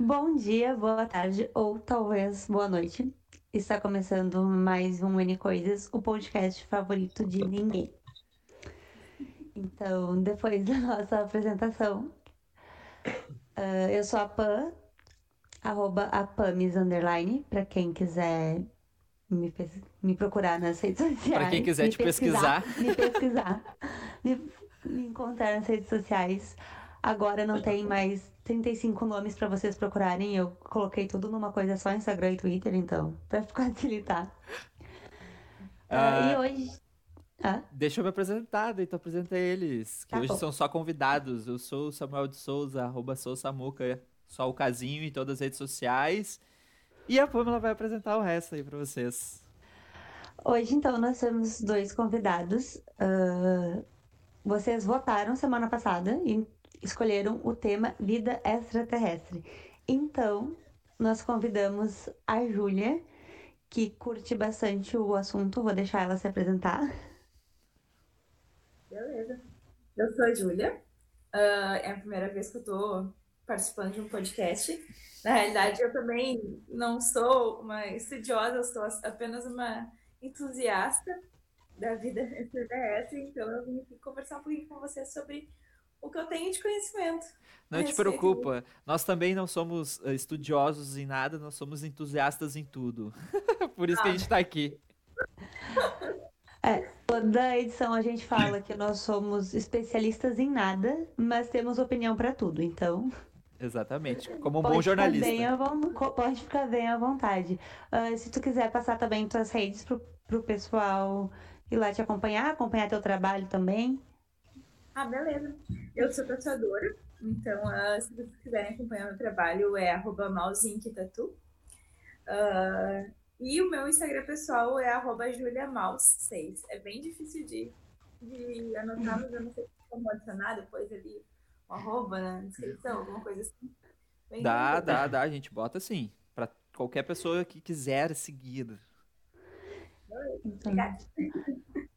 Bom dia, boa tarde ou talvez boa noite. Está começando mais um N Coisas, o podcast favorito de ninguém. Então, depois da nossa apresentação, uh, eu sou a Pan, arroba a Pamis underline, para quem quiser me, me, procurar nas redes sociais. Para quem quiser te pesquisar. pesquisar. Me pesquisar. me, me encontrar nas redes sociais. Agora não tem mais 35 nomes para vocês procurarem. Eu coloquei tudo numa coisa só Instagram e Twitter, então, para facilitar. Uh, e hoje. Ah? Deixa eu me apresentar, tu apresenta eles. Que tá hoje bom. são só convidados. Eu sou o Samuel de Souza, arroba sou Samuca, só o casinho em todas as redes sociais. E a Pamela vai apresentar o resto aí para vocês. Hoje, então, nós temos dois convidados. Uh, vocês votaram semana passada e escolheram o tema vida extraterrestre. Então, nós convidamos a Júlia, que curte bastante o assunto. Vou deixar ela se apresentar. Beleza. Eu sou a Júlia. Uh, é a primeira vez que eu tô participando de um podcast. Na realidade, eu também não sou uma estudiosa, eu sou apenas uma entusiasta da vida extraterrestre, então eu vim aqui conversar um pouquinho com você sobre o que eu tenho de conhecimento. Não te preocupa, nós também não somos eh, estudiosos em nada, nós somos entusiastas em tudo. Por isso ah. que a gente está aqui. É, toda edição a gente fala que nós somos especialistas em nada, mas temos opinião para tudo, então. Exatamente, como um bom jornalista. Ficar pode ficar bem à vontade. Uh, se tu quiser passar também tuas redes pro, pro pessoal ir lá te acompanhar, acompanhar teu trabalho também. Ah, beleza. Eu sou tatuadora, então uh, se vocês quiserem acompanhar meu trabalho é arroba mouseinkitatu. Uh, e o meu Instagram pessoal é arroba juliamaus6. É bem difícil de, de anotar, mas eu não sei como adicionar depois ali um arroba na descrição, alguma coisa assim. Bem dá, dá, dá. A gente bota assim, para qualquer pessoa que quiser seguir. Obrigada.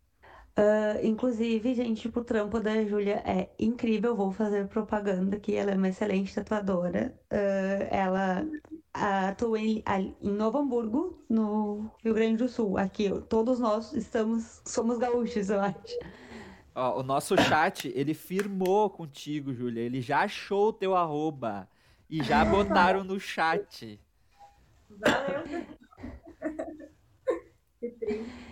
Uh, inclusive, gente, tipo, o trampo da Júlia é incrível. Vou fazer propaganda aqui. Ela é uma excelente tatuadora. Uh, ela atua em, em, Novo Hamburgo, no Rio Grande do Sul. Aqui, todos nós estamos, somos gaúchos, eu acho. Ó, o nosso chat, ele firmou contigo, Júlia. Ele já achou o teu arroba. E já botaram no chat. Valeu. que triste.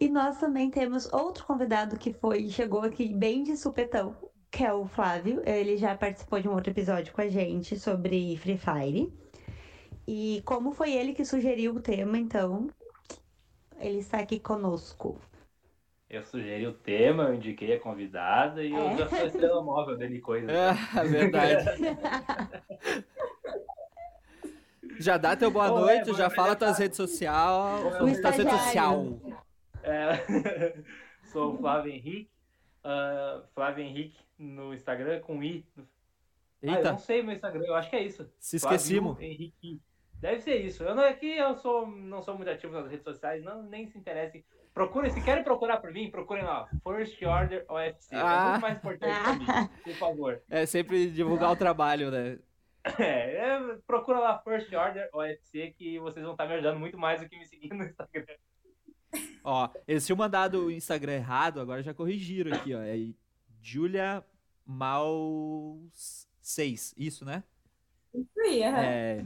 E nós também temos outro convidado que foi chegou aqui bem de supetão, que é o Flávio. Ele já participou de um outro episódio com a gente sobre Free Fire. E como foi ele que sugeriu o tema, então ele está aqui conosco. Eu sugeri o tema, eu indiquei a convidada e é. eu já sou a estrela móvel dele coisa. É, verdade. já dá teu boa Bom, noite, é, já fala tuas redes sociais. Tuas redes sociais. É, sou o Flávio Henrique. Uh, Flávio Henrique no Instagram com I. Eita. Ah, eu não sei meu Instagram, eu acho que é isso. Se esquecemos. Henrique. Deve ser isso. Eu não aqui eu sou não sou muito ativo nas redes sociais, não nem se interesse. Procurem, se querem procurar por mim, procurem lá. First Order OFC. Ah. É muito mais importante pra mim, por favor. É sempre divulgar o trabalho, né? É, é, procura lá First Order OFC que vocês vão estar me ajudando muito mais do que me seguindo no Instagram. Ó, eles tinham mandado o Instagram errado, agora já corrigiram aqui, ó. É Julia Maus 6, isso, né? Isso aí, é.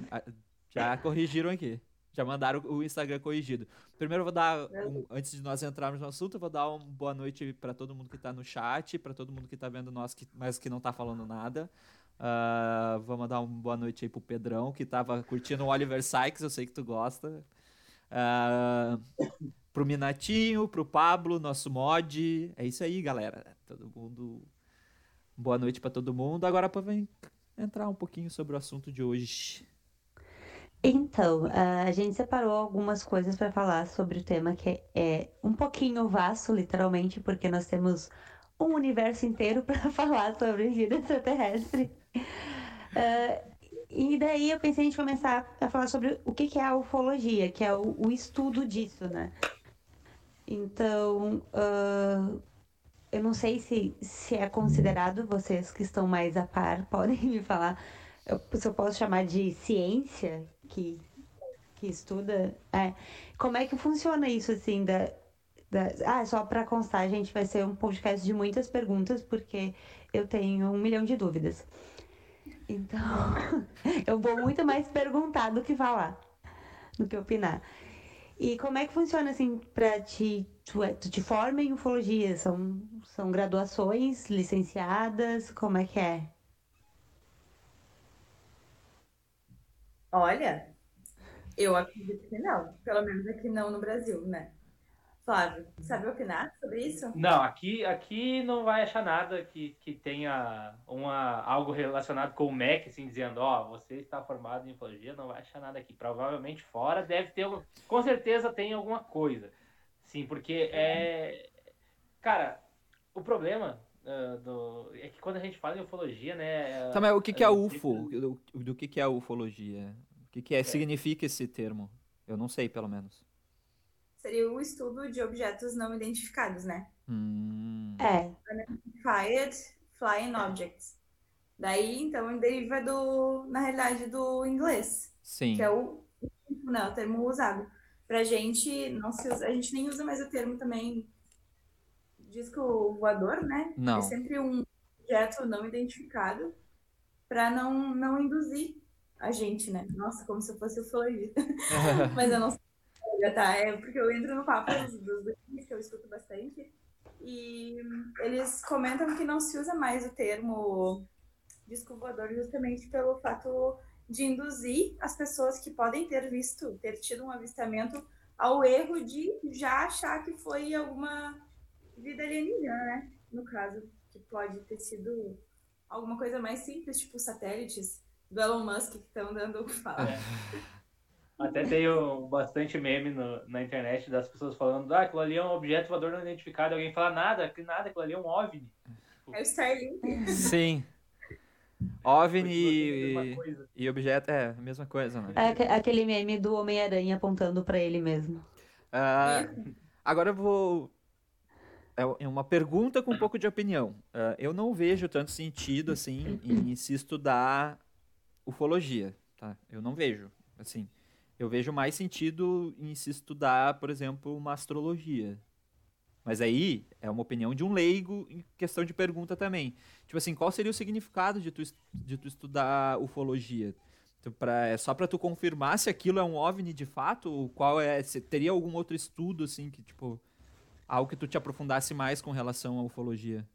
Já corrigiram aqui. Já mandaram o Instagram corrigido. Primeiro eu vou dar, um, antes de nós entrarmos no assunto, eu vou dar uma boa noite para todo mundo que está no chat, para todo mundo que está vendo nós, que, mas que não está falando nada. Uh, vou mandar uma boa noite aí pro Pedrão, que estava curtindo o Oliver Sykes, eu sei que tu gosta. Uh, pro Minatinho, pro Pablo, nosso mod. É isso aí, galera. Todo mundo. Boa noite para todo mundo. Agora para entrar um pouquinho sobre o assunto de hoje. Então, a gente separou algumas coisas para falar sobre o tema que é um pouquinho vasto, literalmente, porque nós temos um universo inteiro para falar sobre vida extraterrestre. Uh, e daí eu pensei em começar a falar sobre o que é a ufologia, que é o, o estudo disso, né? Então, uh, eu não sei se, se é considerado, vocês que estão mais a par podem me falar, eu, se eu posso chamar de ciência, que, que estuda, é, como é que funciona isso, assim, da, da ah, só para constar, a gente vai ser um podcast de muitas perguntas, porque eu tenho um milhão de dúvidas. Então, eu vou muito mais perguntar do que falar, do que opinar. E como é que funciona assim para ti? Tu, é, tu te forma em ufologia? São, são graduações licenciadas? Como é que é? Olha, eu acredito que não. Pelo menos aqui não no Brasil, né? Flávio, sabe opinar sobre isso? Não, aqui, aqui não vai achar nada que, que tenha uma, algo relacionado com o MEC, assim, dizendo, ó, oh, você está formado em ufologia, não vai achar nada aqui. Provavelmente fora deve ter, com certeza tem alguma coisa. Sim, porque é... Cara, o problema uh, do, é que quando a gente fala em ufologia, né... Tá, mas o que, que é UFO? Do, do que, que é ufologia? O que, que é, é. significa esse termo? Eu não sei, pelo menos seria o estudo de objetos não identificados, né? Hum. É. Unidentified Flying Objects. Daí, então, deriva do, na realidade, do inglês. Sim. Que é o, não, o termo usado. Pra gente, não se usa, a gente nem usa mais o termo também disco voador, né? Não. É sempre um objeto não identificado para não, não induzir a gente, né? Nossa, como se eu fosse ufologista. Mas eu não sei tá? É porque eu entro no papo dos, dos que eu escuto bastante, e eles comentam que não se usa mais o termo disco voador justamente pelo fato de induzir as pessoas que podem ter visto, ter tido um avistamento ao erro de já achar que foi alguma vida alienígena, né? No caso, que pode ter sido alguma coisa mais simples, tipo satélites do Elon Musk que estão dando o que falar. É. Até tenho bastante meme no, na internet das pessoas falando, ah, aquilo ali é um objeto voador não identificado. Alguém fala, nada, nada, aquilo ali é um OVNI. É o Starlink. Sim. OVNI e, e objeto, é a mesma coisa, né? É aquele meme do Homem-Aranha apontando para ele mesmo. Uh, agora eu vou. É, é uma pergunta com um pouco de opinião. Uh, eu não vejo tanto sentido assim em se estudar ufologia, tá? Eu não vejo, assim. Eu vejo mais sentido em se estudar, por exemplo, uma astrologia. Mas aí é uma opinião de um leigo em questão de pergunta também. Tipo assim, qual seria o significado de tu, de tu estudar ufologia? Pra, é só para tu confirmar se aquilo é um OVNI de fato? Ou qual é, se teria algum outro estudo, assim, que, tipo, algo que tu te aprofundasse mais com relação à ufologia?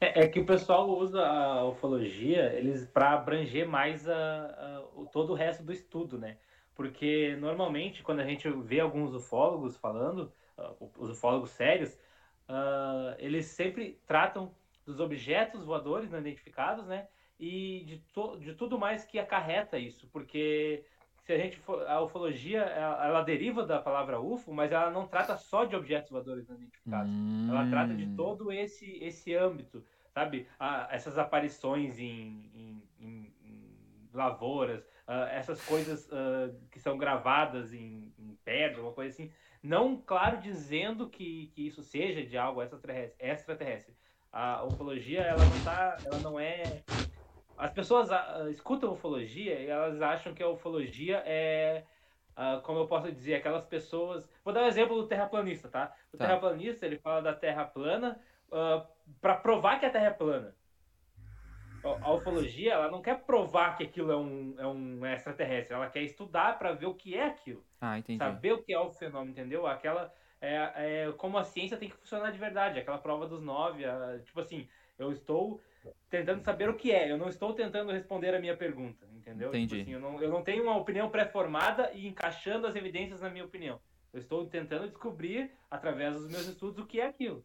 É, é que o pessoal usa a ufologia eles para abranger mais a, a, o, todo o resto do estudo, né? Porque normalmente quando a gente vê alguns ufólogos falando, uh, os ufólogos sérios, uh, eles sempre tratam dos objetos voadores não identificados, né? E de, to, de tudo mais que acarreta isso, porque se a gente for, a ufologia ela, ela, deriva da palavra UFO, mas ela não trata só de objetos voadores não identificados. Hum. Ela trata de todo esse esse âmbito, sabe? Ah, essas aparições em, em, em, em lavouras, uh, essas coisas uh, que são gravadas em, em, pedra, uma coisa assim. Não, claro, dizendo que, que isso seja de algo extraterrestre. extraterrestre. A ufologia, ela não tá, ela não é as pessoas uh, escutam ufologia e elas acham que a ufologia é, uh, como eu posso dizer, aquelas pessoas. Vou dar um exemplo do terraplanista, tá? O tá. terraplanista ele fala da Terra plana uh, para provar que a Terra é plana. A ufologia ela não quer provar que aquilo é um, é um extraterrestre, ela quer estudar para ver o que é aquilo. Ah, entendi. Saber o que é o fenômeno, entendeu? Aquela é, é como a ciência tem que funcionar de verdade, aquela prova dos nove, a, tipo assim, eu estou tentando saber o que é. Eu não estou tentando responder a minha pergunta, entendeu? Entendi. Tipo assim, eu, não, eu não tenho uma opinião pré-formada e encaixando as evidências na minha opinião. Eu estou tentando descobrir, através dos meus estudos, o que é aquilo.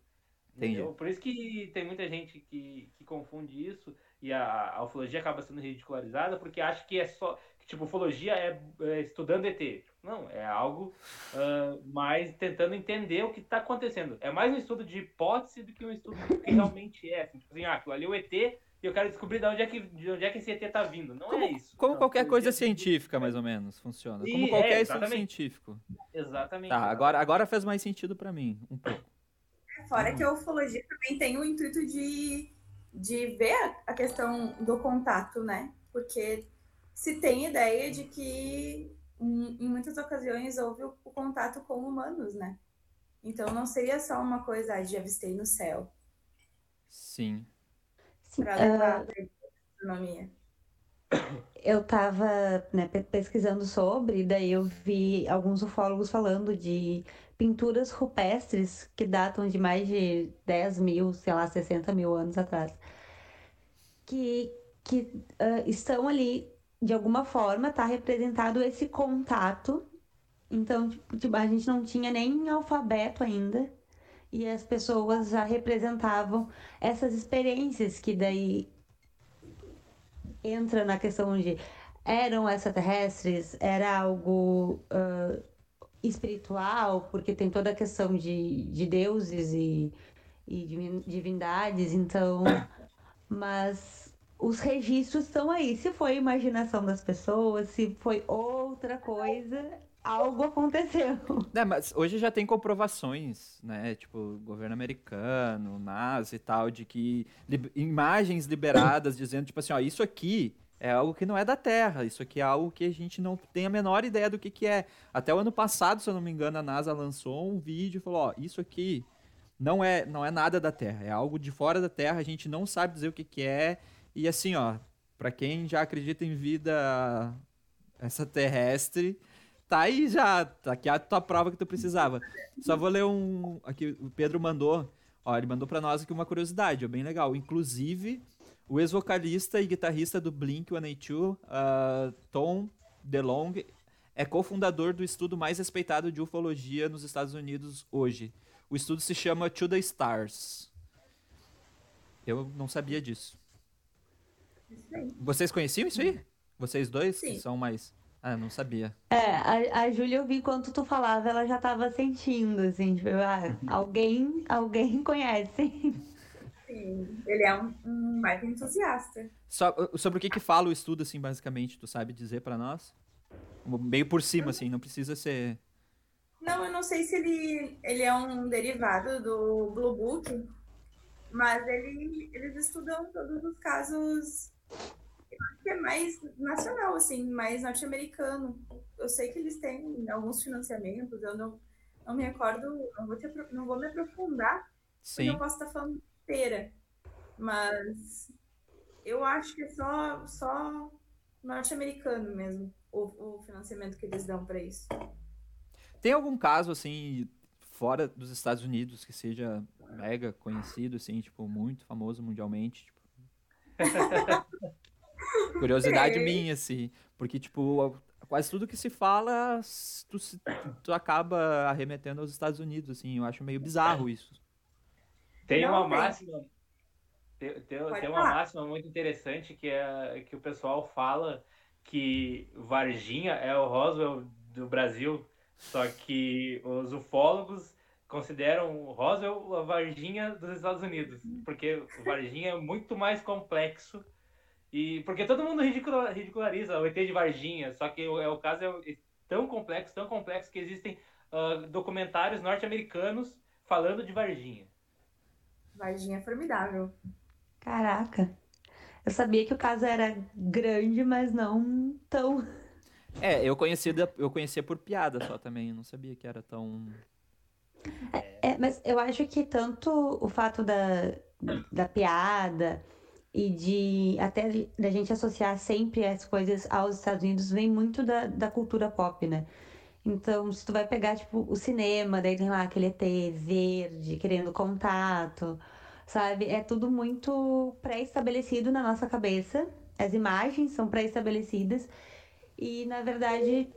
Entendi. Entendeu? Por isso que tem muita gente que, que confunde isso e a, a ufologia acaba sendo ridicularizada porque acha que é só. Que, tipo, ufologia é, é estudando ET. Não, é algo uh, mais tentando entender o que está acontecendo. É mais um estudo de hipótese do que um estudo do que realmente é. Assim, tipo assim, ah, aquilo ali é o ET e eu quero descobrir de onde é que, de onde é que esse ET está vindo. Não como, é isso. Como qualquer coisa científica, mais ou menos, funciona. Como qualquer é, estudo científico. Exatamente. Tá, agora, agora faz mais sentido para mim, um pouco. Fora que a ufologia também tem o intuito de, de ver a questão do contato, né? porque se tem ideia de que em, em muitas ocasiões houve o, o, contato com humanos, né? Então não seria só uma coisa ah, de avistei no céu. Sim. Para levar uh... a astronomia eu estava né, pesquisando sobre, daí eu vi alguns ufólogos falando de pinturas rupestres que datam de mais de 10 mil, sei lá, 60 mil anos atrás, que, que uh, estão ali, de alguma forma, está representado esse contato. Então, tipo, a gente não tinha nem alfabeto ainda, e as pessoas já representavam essas experiências que daí entra na questão de eram extraterrestres, era algo uh, espiritual, porque tem toda a questão de, de deuses e, e divindades, então. Mas os registros estão aí. Se foi imaginação das pessoas, se foi outra coisa, algo aconteceu. É, mas hoje já tem comprovações, né? Tipo, governo americano, NASA e tal, de que li imagens liberadas dizendo, tipo assim, ó, isso aqui é algo que não é da Terra, isso aqui é algo que a gente não tem a menor ideia do que, que é. Até o ano passado, se eu não me engano, a NASA lançou um vídeo e falou, ó, isso aqui não é, não é nada da Terra, é algo de fora da Terra, a gente não sabe dizer o que, que é. E assim, ó, para quem já acredita em vida essa terrestre, tá aí já, tá aqui a tua prova que tu precisava. Só vou ler um, aqui o Pedro mandou, ó, ele mandou para nós aqui uma curiosidade, bem legal. Inclusive, o ex-vocalista e guitarrista do Blink-182, uh, ah, Tom DeLonge, é cofundador do estudo mais respeitado de ufologia nos Estados Unidos hoje. O estudo se chama To the Stars. Eu não sabia disso. Vocês conheciam isso aí? Vocês dois? Sim. são mais. Ah, não sabia. É, a, a Júlia, eu vi enquanto tu falava, ela já tava sentindo, assim, tipo, ah, alguém, alguém conhece. Sim, ele é um, um mais entusiasta. So, sobre o que que fala o estudo, assim, basicamente, tu sabe dizer para nós? Meio por cima, assim, não precisa ser... Não, eu não sei se ele, ele é um derivado do Blue Book, mas ele, eles estudam todos os casos é mais nacional, assim, mais norte-americano. Eu sei que eles têm alguns financiamentos, eu não, não me recordo, não vou, não vou me aprofundar, Sim. porque eu posso estar falando inteira. Mas eu acho que é só, só norte-americano mesmo o, o financiamento que eles dão para isso. Tem algum caso, assim, fora dos Estados Unidos que seja mega conhecido, assim, tipo, muito famoso mundialmente? Curiosidade é. minha, assim. Porque, tipo, quase tudo que se fala, tu, tu acaba arremetendo aos Estados Unidos, assim. Eu acho meio bizarro isso. Tem uma máxima. Tem, tem, tem uma máxima muito interessante que é que o pessoal fala que Varginha é o Roswell do Brasil, só que os ufólogos consideram o Roswell a Varginha dos Estados Unidos, porque o Varginha é muito mais complexo e porque todo mundo ridiculariza o ET de Varginha, só que o, é, o caso é tão complexo, tão complexo que existem uh, documentários norte-americanos falando de Varginha. Varginha é formidável. Caraca. Eu sabia que o caso era grande, mas não tão. É, eu conhecia, eu conhecia por piada só também, eu não sabia que era tão. É, é, mas eu acho que tanto o fato da, da piada e de até da gente associar sempre as coisas aos Estados Unidos vem muito da, da cultura pop, né? Então, se tu vai pegar, tipo, o cinema, daí tem lá aquele ET verde, querendo contato, sabe? É tudo muito pré-estabelecido na nossa cabeça. As imagens são pré-estabelecidas e, na verdade,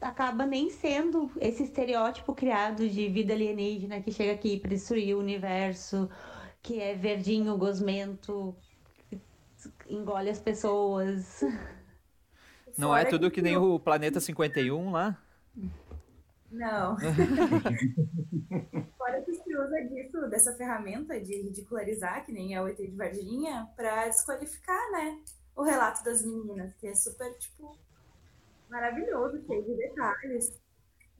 acaba nem sendo esse estereótipo criado de vida alienígena que chega aqui para destruir o universo, que é verdinho, gosmento, engole as pessoas. Não é tudo que nem o Planeta 51 lá? Não. Fora que se usa disso, dessa ferramenta de ridicularizar, que nem é o ET de Varginha, pra desqualificar, né? O relato das meninas, que é super, tipo, maravilhoso, cheio de detalhes.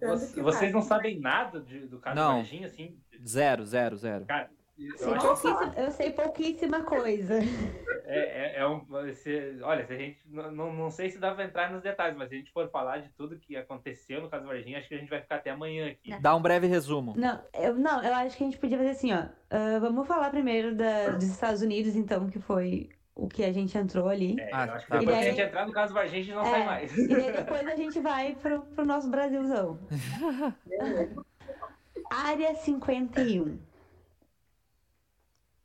Você, vocês não sabem nada de, do caso não. de Varginha, assim? Zero, zero, zero. Cara, Sei pouquíssima, eu sei pouquíssima coisa. É, é, é um. Se, olha, se a gente. Não, não sei se dá pra entrar nos detalhes, mas se a gente for falar de tudo que aconteceu no caso Varginha, acho que a gente vai ficar até amanhã aqui. Dá um breve resumo. Não, eu, não, eu acho que a gente podia fazer assim, ó. Uh, vamos falar primeiro da, dos Estados Unidos, então, que foi o que a gente entrou ali. É, ah, eu acho que tá. depois que a gente entrar no caso Varginha, a gente não é, sai mais. E aí depois a gente vai pro, pro nosso Brasilzão. Área 51.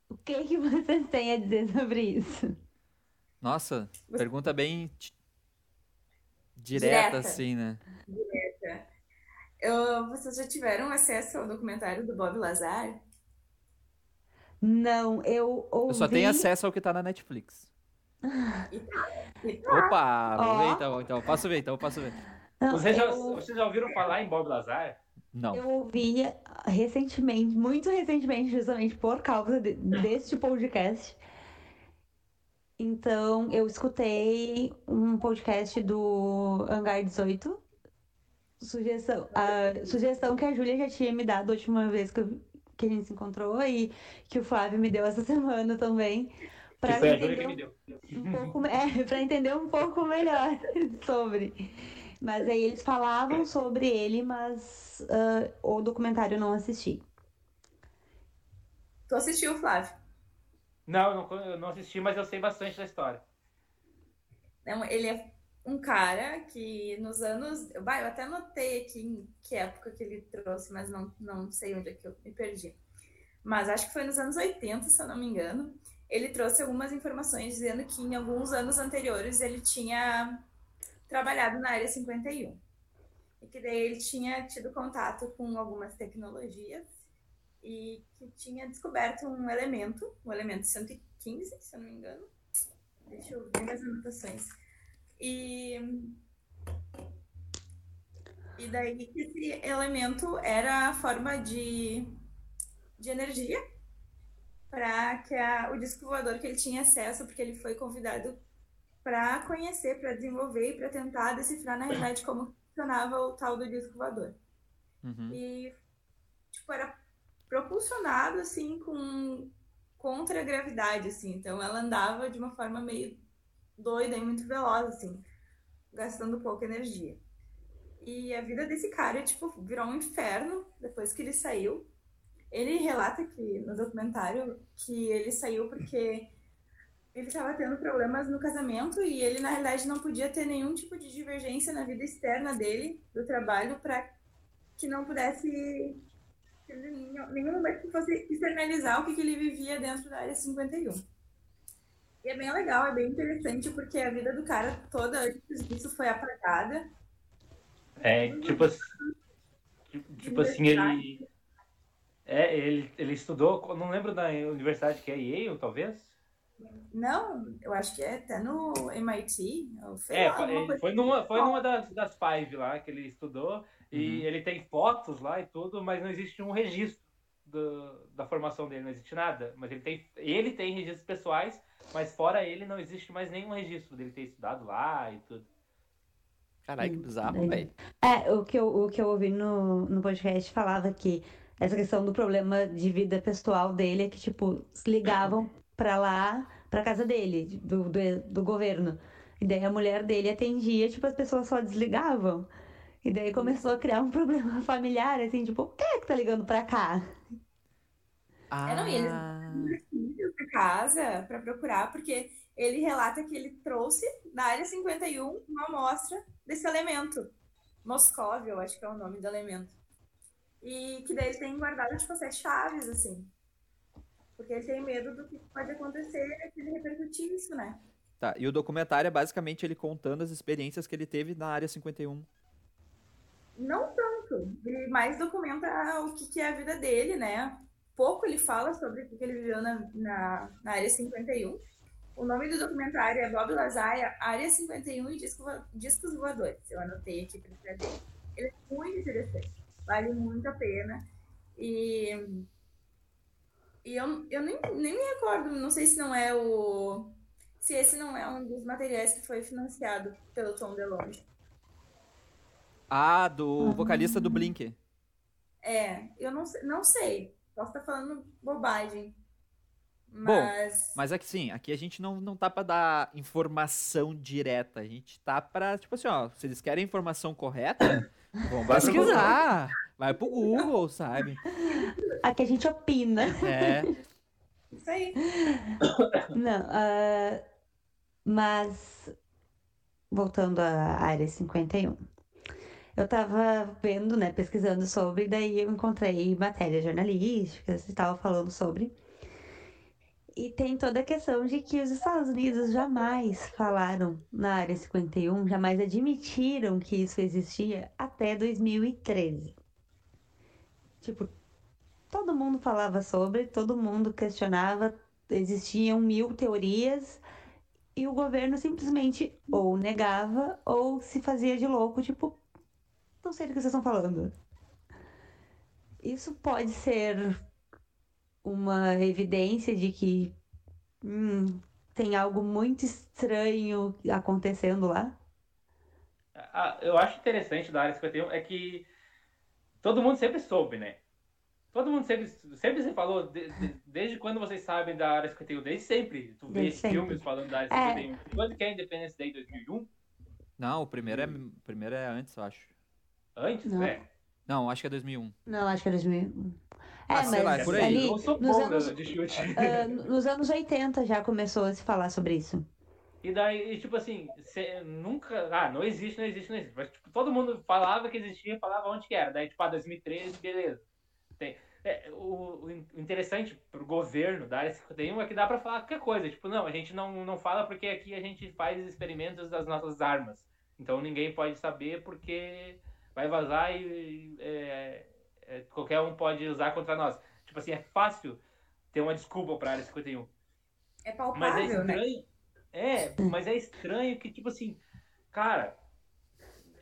O que, que vocês têm a dizer sobre isso? Nossa, pergunta bem direta, direta. assim, né? Direta. Eu, vocês já tiveram acesso ao documentário do Bob Lazar? Não, eu ouvi... Eu só tenho acesso ao que tá na Netflix. Opa, vou ver então, então. Posso ver, então, posso ver. Não, vocês, já, eu... vocês já ouviram falar em Bob Lazar? Não. Eu ouvi recentemente, muito recentemente, justamente por causa de, deste podcast. Então, eu escutei um podcast do Hangar 18. Sugestão, a sugestão que a Júlia já tinha me dado a última vez que, eu, que a gente se encontrou e que o Flávio me deu essa semana também. Para entender, um, um pouco, é, para entender um pouco melhor sobre. Mas aí eles falavam sobre ele, mas uh, o documentário eu não assisti. Tu assistiu, Flávio? Não, eu não assisti, mas eu sei bastante da história. Não, ele é um cara que nos anos. Bah, eu até anotei aqui em que época que ele trouxe, mas não, não sei onde é que eu me perdi. Mas acho que foi nos anos 80, se eu não me engano. Ele trouxe algumas informações dizendo que em alguns anos anteriores ele tinha trabalhado na área 51. E que daí ele tinha tido contato com algumas tecnologias e que tinha descoberto um elemento, o elemento 115, se eu não me engano. Deixa eu ver as anotações. E, e daí esse elemento era a forma de, de energia para que a, o disco voador que ele tinha acesso, porque ele foi convidado para conhecer, para desenvolver e para tentar decifrar na realidade como funcionava o tal do disco voador. Uhum. E tipo era propulsionado assim com contra a gravidade assim, então ela andava de uma forma meio doida e muito veloz assim, gastando pouca energia. E a vida desse cara, tipo, virou um inferno depois que ele saiu. Ele relata que no documentário que ele saiu porque ele estava tendo problemas no casamento e ele, na realidade, não podia ter nenhum tipo de divergência na vida externa dele, do trabalho, para que não pudesse nenhum momento que fosse externalizar o que, que ele vivia dentro da área 51. E é bem legal, é bem interessante, porque a vida do cara toda antes disso foi apagada. É, tipo assim, tipo assim, ele... É, ele, ele estudou, não lembro da universidade que é Yale, talvez? Não, eu acho que é até no MIT. É, foi, foi numa, foi numa das, das five lá que ele estudou. E uhum. ele tem fotos lá e tudo, mas não existe um registro do, da formação dele, não existe nada. Mas ele tem, ele tem registros pessoais, mas fora ele não existe mais nenhum registro dele ter estudado lá e tudo. Caralho, que bizarro, velho. É, o que, eu, o que eu ouvi no, no podcast falava que essa questão do problema de vida pessoal dele é que, tipo, se ligavam para lá, para casa dele, do, do, do, governo. E daí a mulher dele atendia, tipo, as pessoas só desligavam. E daí começou a criar um problema familiar, assim, tipo, quem é que tá ligando pra cá? Ah. É, não, eles pra casa para procurar, porque ele relata que ele trouxe na área 51 uma amostra desse elemento. Moscóvio, acho que é o nome do elemento. E que daí ele tem guardado, tipo, sete chaves, assim. Porque ele tem medo do que pode acontecer se ele repercutir isso, né? Tá, e o documentário é basicamente ele contando as experiências que ele teve na área 51. Não tanto. Ele mais documenta o que, que é a vida dele, né? Pouco ele fala sobre o que ele viveu na, na, na área 51. O nome do documentário é Bob Lazaia, Área 51 e Disco, Discos Voadores. Eu anotei aqui para trazer. Ele é muito interessante. Vale muito a pena. E e eu, eu nem, nem me recordo, não sei se não é o. Se esse não é um dos materiais que foi financiado pelo Tom DeLonge. Ah, do vocalista do Blink. É, eu não, não sei. Posso estar falando bobagem. Bom, Mas. mas é que sim, aqui a gente não, não tá pra dar informação direta. A gente tá pra, tipo assim, ó, se eles querem informação correta, vão pesquisar. Vai pro Google, sabe? Aqui a gente opina. É. Isso aí. Não, ah, mas voltando à área 51. Eu tava vendo, né, pesquisando sobre, daí eu encontrei matérias jornalísticas e tal falando sobre. E tem toda a questão de que os Estados Unidos jamais falaram na área 51, jamais admitiram que isso existia até 2013. Tipo, todo mundo falava sobre, todo mundo questionava, existiam mil teorias e o governo simplesmente ou negava ou se fazia de louco, tipo, não sei do que vocês estão falando. Isso pode ser uma evidência de que hum, tem algo muito estranho acontecendo lá. Ah, eu acho interessante da área 51 é que todo mundo sempre soube, né? Todo mundo sempre, sempre se falou, de- de- desde quando vocês sabem da área 51? Desde sempre. Tu vê Desde sempre. filmes falando da área É. 51. Quando que é a Independence Day? 2001? Não, o primeiro é, o primeiro é antes, eu acho. Antes, Não. né? Não, acho que é 2001. Não, acho que é 2000. É, Ah, sei lá, mas é por aí. ali Eu sou nos anos, de chute. ah, nos anos 80 já começou a se falar sobre isso. E daí, tipo assim, cê nunca. Ah, não existe, não existe, não existe. Mas, tipo, todo mundo falava que existia, falava onde que era. Daí, tipo, ah, 2013, beleza. Tem, é, o, o interessante pro governo da área 51 é que dá pra falar qualquer coisa. Tipo, não, a gente não, não fala porque aqui a gente faz experimentos das nossas armas. Então ninguém pode saber porque vai vazar e é, é, qualquer um pode usar contra nós. Tipo assim, é fácil ter uma desculpa pra área 51. É Mas é palpável, né? estranho. É, mas é estranho que, tipo assim, cara,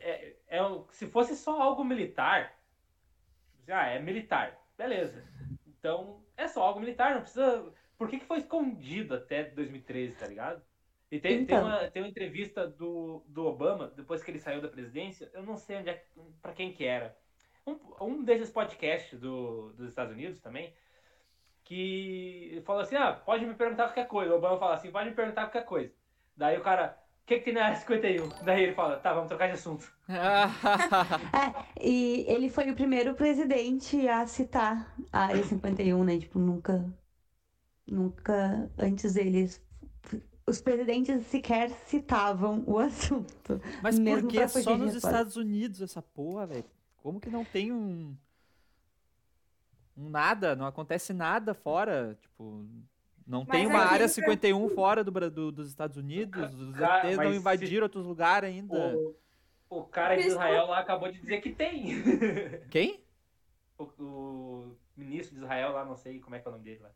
é, é, se fosse só algo militar, ah, é militar, beleza. Então, é só algo militar, não precisa. Por que, que foi escondido até 2013, tá ligado? E tem, tem, Então. uma, tem uma entrevista do, do Obama, depois que ele saiu da presidência, eu não sei onde é, pra quem que era. Um, um desses podcasts do, dos Estados Unidos também, que falou assim, ah, pode me perguntar qualquer coisa. O Obama fala assim, pode me perguntar qualquer coisa. Daí o cara, o que, que tem na área 51? Daí ele fala, tá, vamos trocar de assunto. É, e ele foi o primeiro presidente a citar a área 51, né? Tipo, nunca. Nunca antes deles. Os presidentes sequer citavam o assunto. Mas por Mesmo que só nos. Estados Unidos essa porra, velho? Como que não tem um. Um nada, não acontece nada fora, tipo. Não Mas tem uma aqui área entra- 51 fora do, do- dos Estados Unidos, os Cara, ETs não mas se- invadiram outros lugares ainda. O, o cara de Israel lá acabou de dizer que tem. Quem? o, o ministro de Israel lá, não sei como é que é o nome dele lá.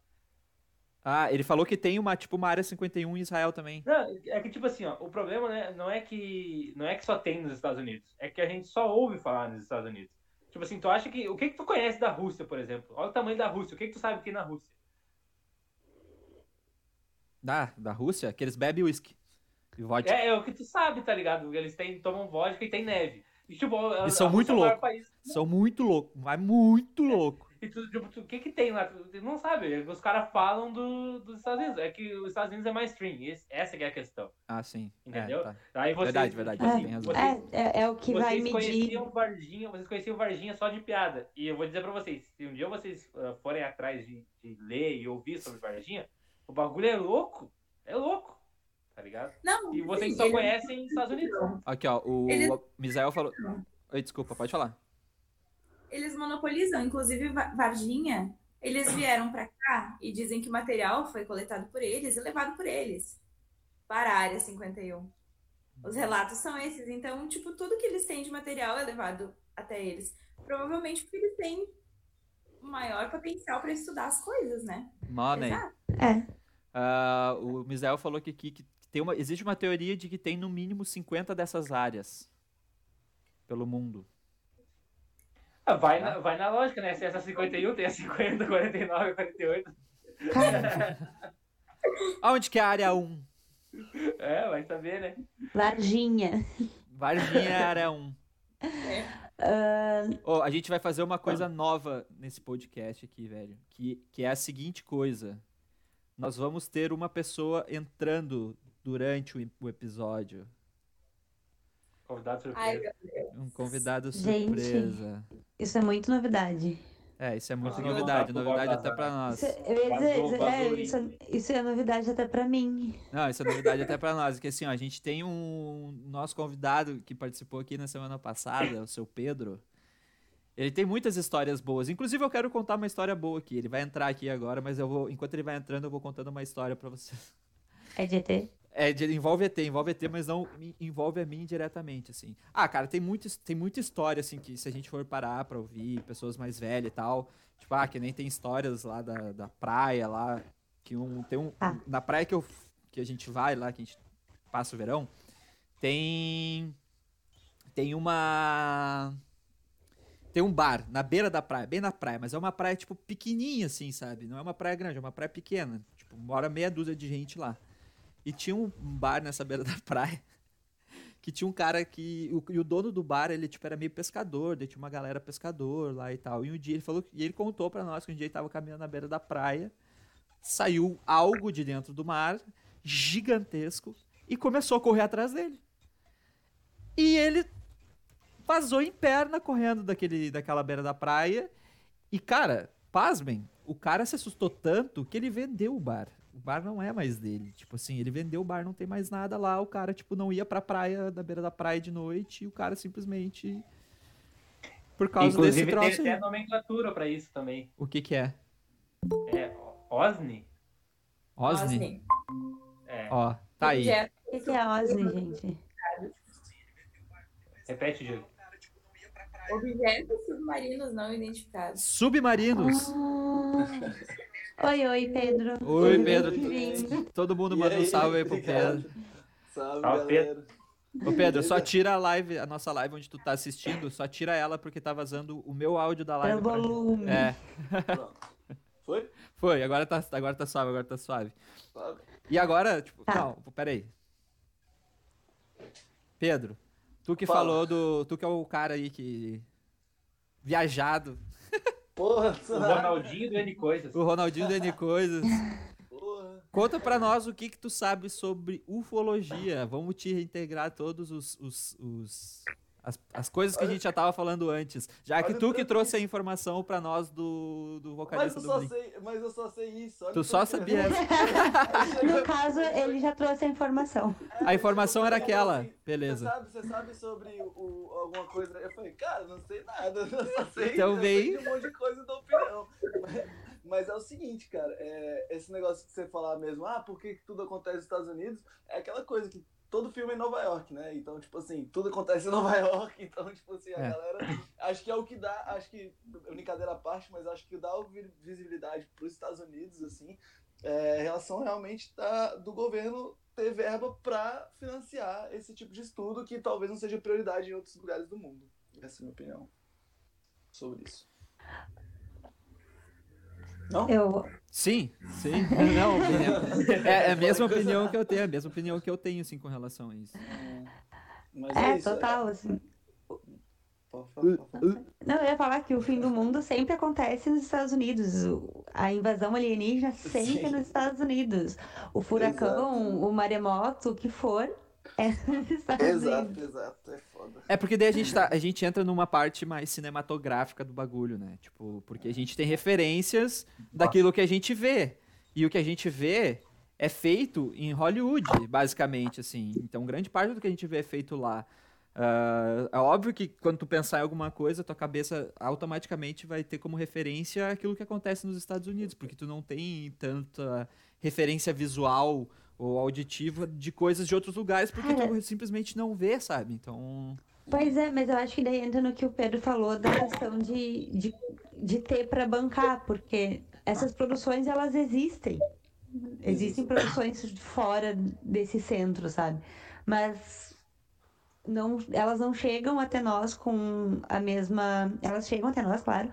Ah, ele falou que tem uma, tipo, uma área 51 em Israel também. Não, é que tipo assim, ó, o problema né, não é que não é que só tem nos Estados Unidos, é que a gente só ouve falar nos Estados Unidos. Tipo assim, tu acha que o que que tu conhece da Rússia, por exemplo? Olha o tamanho da Rússia, o que que tu sabe que tem na Rússia? Da, da Rússia, que eles bebem uísque. Vodka. É, é o que tu sabe, tá ligado? Eles têm, tomam vodka e tem neve. E, tipo, a- são a muito é o maior loucos. país. São muito loucos, mas muito louco. E tu, tipo, tu- o que que tem lá? Tu tu não sabe. Os caras falam do, dos Estados Unidos. É que os Estados Unidos é mais stream. Esse- Essa que é a questão. Ah, sim. É, Entendeu? tá. Aí vocês, Verdade, verdade, tipo assim, razão. vocês- É, é, é o que vai vocês medir. conheciam Varginha, vocês conheciam Varginha só de piada. E eu vou dizer pra vocês, se um dia vocês ah, forem atrás de, de ler e ouvir sobre Varginha, o bagulho é louco. É louco. Tá ligado? Não, E vocês sim, só ele- conhecem Estados Unidos. Aqui, ó, o Eles- Misael falou. Oi, desculpa, pode falar. Eles monopolizam, inclusive Va- Varginha. Eles vieram pra cá e dizem que o material foi coletado por eles e levado por eles para a área 51. Os relatos são esses, então, tipo, tudo que eles têm de material é levado até eles. Provavelmente porque eles têm maior potencial para estudar as coisas, né? Money. Exato. É. Ah, o Misael falou que, que, que tem uma, existe uma teoria de que tem no mínimo 50 dessas áreas pelo mundo. Ah, vai, na, vai na lógica, né? Se essa 51 tem a 50, 49, 48. Cara, Aonde que é a área 1? É, vai saber, né? Varginha. Varginha é a área 1. Uh... Oh, a gente vai fazer uma coisa nova nesse podcast aqui, velho. Que, que é a seguinte coisa. Nós vamos ter uma pessoa entrando durante o, o episódio. Convidado surpresa. Ai, um convidado surpresa. Gente, isso é muito novidade. É, isso é muito novidade, novidade até pra nós. Isso, eu ia dizer, vazou, vazou é, isso, isso, é novidade até pra mim. Não, isso é novidade até pra nós, porque assim, ó, a gente tem um nosso convidado que participou aqui na semana passada, o seu Pedro. Ele tem muitas histórias boas. Inclusive, eu quero contar uma história boa aqui. Ele vai entrar aqui agora, mas eu vou, enquanto ele vai entrando, eu vou contando uma história para vocês. É de ET? É, envolve ET, envolve ET, mas não envolve a mim diretamente, assim. Ah, cara, tem, muito, tem muita história, assim, que se a gente for parar pra ouvir, pessoas mais velhas e tal, tipo, ah, que nem tem histórias lá da, da praia, lá, que um, tem um, ah. na praia que, eu, que a gente vai lá, que a gente passa o verão, tem, tem uma, tem um bar na beira da praia, bem na praia, mas é uma praia, tipo, pequenininha, assim, sabe? Não é uma praia grande, é uma praia pequena, tipo, mora meia dúzia de gente lá. E tinha um bar nessa beira da praia que tinha um cara que. O, e o dono do bar, ele tipo, era meio pescador, daí tinha uma galera pescador lá e tal. E um dia ele falou. E ele contou para nós que um dia ele tava caminhando na beira da praia, saiu algo de dentro do mar, gigantesco, e começou a correr atrás dele. E ele vazou em perna correndo daquele, daquela beira da praia. E, cara, pasmem, o cara se assustou tanto que ele vendeu o bar o bar não é mais dele. Tipo assim, ele vendeu o bar, não tem mais nada lá. O cara, tipo, não ia pra praia, da beira da praia de noite. E o cara simplesmente. Por causa Inclusive, desse troço. Tem até nomenclatura pra isso também. O que que é? É Osni. Osni? É. Ó, tá aí. O que é Osni, gente? Repete, Júlio. Objetos submarinos não identificados. Submarinos? Ah. Oi, oi, Pedro. Oi, Pedro. Todo mundo manda um salve aí pro Pedro. Salve, salve Pedro. Ô Pedro, só tira a live, a nossa live onde tu tá assistindo, só tira ela porque tá vazando o meu áudio da live. É volume. É. Pronto. Foi? Foi, agora tá, agora tá suave, agora tá suave. suave. E agora, tipo, tá. não, peraí. Pedro, tu que Fala. falou do. Tu que é o cara aí que. Viajado. Porra, o Ronaldinho do N Coisas. O Ronaldinho do N Coisas. Porra. Conta pra nós o que que tu sabe sobre ufologia. Vamos te reintegrar todos os, os, os as, as coisas que a gente já tava falando antes. Já que tu que trouxe a informação pra nós do, do vocalista mas do Blink. Sei, mas eu só sei isso. tu só sabia No caso, ele já trouxe a informação. É, a informação era aquela. Beleza. Você sabe, você sabe sobre o, alguma coisa? Eu falei, cara, não sei nada. Eu só sei, então vem... um monte de coisa da opinião. Mas é o seguinte, cara, é, esse negócio que você falar mesmo, ah, por que tudo acontece nos Estados Unidos? É aquela coisa que todo filme é em Nova York, né? Então, tipo assim, tudo acontece em Nova York, então, tipo assim, a é. galera. Acho que é o que dá, acho que, brincadeira à parte, mas acho que dá visibilidade para os Estados Unidos, assim, é, relação realmente da, do governo ter verba para financiar esse tipo de estudo que talvez não seja prioridade em outros lugares do mundo. Essa é a minha opinião sobre isso. Não? Eu... Sim, sim. Não, é, é, a mesma opinião que eu tenho, é a mesma opinião que eu tenho, assim, com relação a isso. É, é, isso, total, é... assim. Não, eu ia falar que o fim do mundo sempre acontece nos Estados Unidos. A invasão alienígena sempre Sim. nos Estados Unidos. O furacão, Exato. o maremoto, o que for, é exato. Exato, é foda. É porque daí a gente, tá, a gente entra numa parte mais cinematográfica do bagulho, né? Tipo, porque a gente tem referências daquilo que a gente vê. E o que a gente vê é feito em Hollywood, basicamente, assim. Então, grande parte do que a gente vê é feito lá. Uh, é óbvio que quando tu pensar em alguma coisa, tua cabeça automaticamente vai ter como referência aquilo que acontece nos Estados Unidos, porque tu não tem tanta referência visual ou auditiva de coisas de outros lugares, porque Cara, tu simplesmente não vê, sabe? Então. Pois é, mas eu acho que daí entra no que o Pedro falou da questão de, de, de ter para bancar, porque essas produções elas existem. Existem produções fora desse centro, sabe? Mas não, elas não chegam até nós com a mesma. Elas chegam até nós, claro,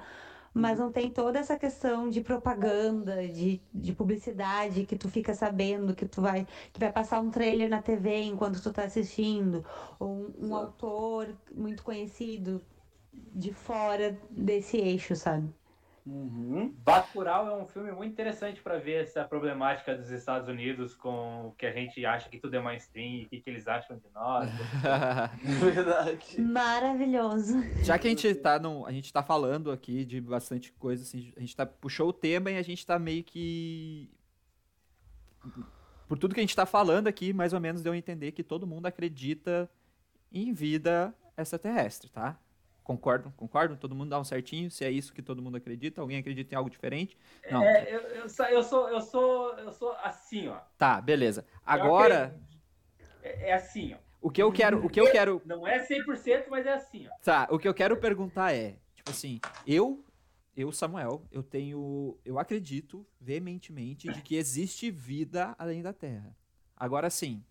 mas não tem toda essa questão de propaganda, de, de publicidade que tu fica sabendo que tu vai que vai passar um trailer na TV enquanto tu tá assistindo, ou um, um autor muito conhecido de fora desse eixo, sabe? Uhum. Bacurau é um filme muito interessante para ver essa problemática dos Estados Unidos com o que a gente acha que tudo é mainstream e o que, que eles acham de nós. Verdade. Maravilhoso. Já que a gente tá num, a gente tá falando aqui de bastante coisa assim, a gente tá puxou o tema e a gente tá meio que por tudo que a gente tá falando aqui, mais ou menos deu a entender que todo mundo acredita em vida extraterrestre, tá? Concordam? Concordam? Todo mundo dá um certinho? Se é isso que todo mundo acredita? Alguém acredita em algo diferente? Não. É, eu, eu, sou, eu, sou, eu, sou, eu sou assim, ó. Tá, beleza. Agora. É, é assim, ó. O que eu quero. O que eu quero. Não é 100%, mas é assim, ó. Tá, o que eu quero perguntar é: tipo assim, eu. Eu, Samuel, eu tenho. Eu acredito veementemente de que existe vida além da Terra. Agora sim,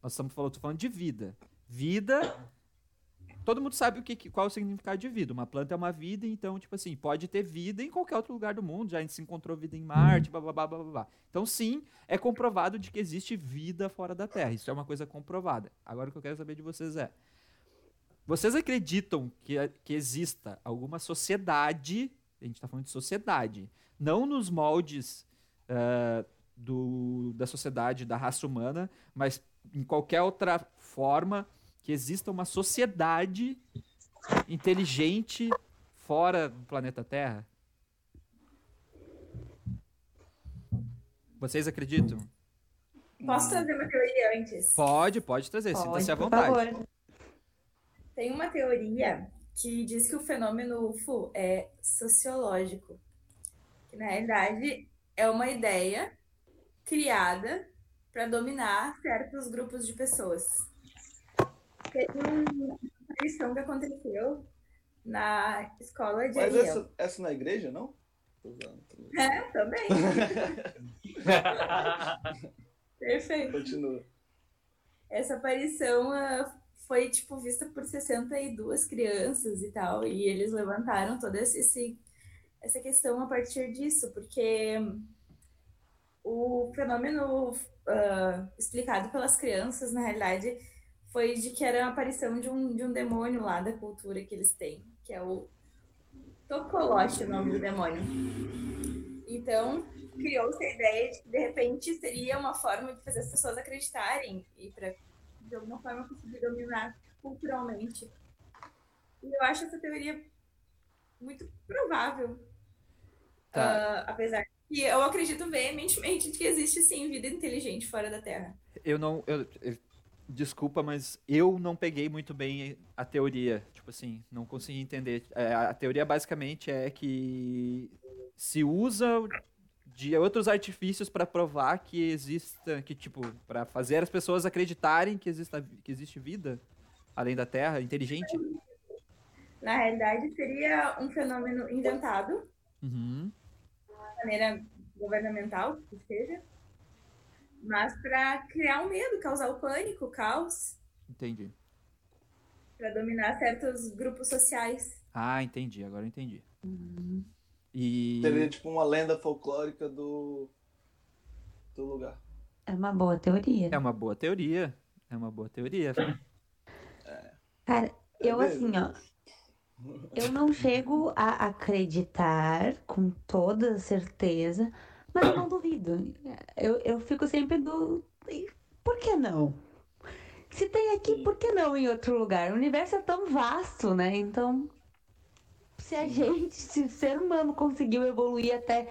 nós estamos falando, falando de vida. Vida todo mundo sabe o que, qual é o significado de vida. Uma planta é uma vida, então, tipo assim, pode ter vida em qualquer outro lugar do mundo. Já se encontrou vida em Marte, blá, blá, blá, blá, blá. Então, sim, é comprovado de que existe vida fora da Terra. Isso é uma coisa comprovada. Agora, o que eu quero saber de vocês é: vocês acreditam que, que exista alguma sociedade, a gente está falando de sociedade, não nos moldes uh, do, da sociedade, da raça humana, mas em qualquer outra forma que exista uma sociedade inteligente fora do planeta Terra? Vocês acreditam? Posso trazer uma teoria antes? Pode, pode trazer, sinta-se à vontade. Favor. Tem uma teoria que diz que o fenômeno UFO é sociológico. Que na realidade é uma ideia criada para dominar certos grupos de pessoas. Teve uma aparição que aconteceu na escola de Mas essa, essa na igreja, não? É, também. Perfeito. Continua. Essa aparição uh, foi, tipo, vista por 62 crianças e tal, e eles levantaram toda esse, essa questão a partir disso, porque o fenômeno uh, explicado pelas crianças, na realidade, foi de que era a aparição de um, de um demônio lá da cultura que eles têm, que é o Tokolosh, o nome do demônio. Então, criou-se a ideia de que, de repente, seria uma forma de fazer as pessoas acreditarem e para, de alguma forma, conseguir dominar culturalmente. E eu acho essa teoria muito provável. Tá. Uh, apesar que eu acredito veementemente que existe, sim, vida inteligente fora da Terra. Eu não... Eu, eu desculpa, mas eu não peguei muito bem a teoria. Tipo assim, não consegui entender. É, a teoria basicamente é que se usa de outros artifícios para provar que exista, que tipo, para fazer as pessoas acreditarem que exista, que existe vida além da Terra, inteligente. Na realidade, seria um fenômeno inventado, uhum. de maneira governamental, que seja, mas para criar o um medo, causar o pânico, o caos. Entendi. Para dominar certos grupos sociais. Ah, entendi. Agora eu entendi. Uhum. E... Seria tipo uma lenda folclórica do, do lugar. É uma boa teoria. É uma boa teoria. É uma boa teoria. É. Cara, eu é assim, ó. Eu não chego a acreditar com toda certeza, mas eu não duvido. Eu, eu fico sempre do. Por que não? Se tem aqui, por que não em outro lugar? O universo é tão vasto, né? Então, se a gente, se o ser humano conseguiu evoluir até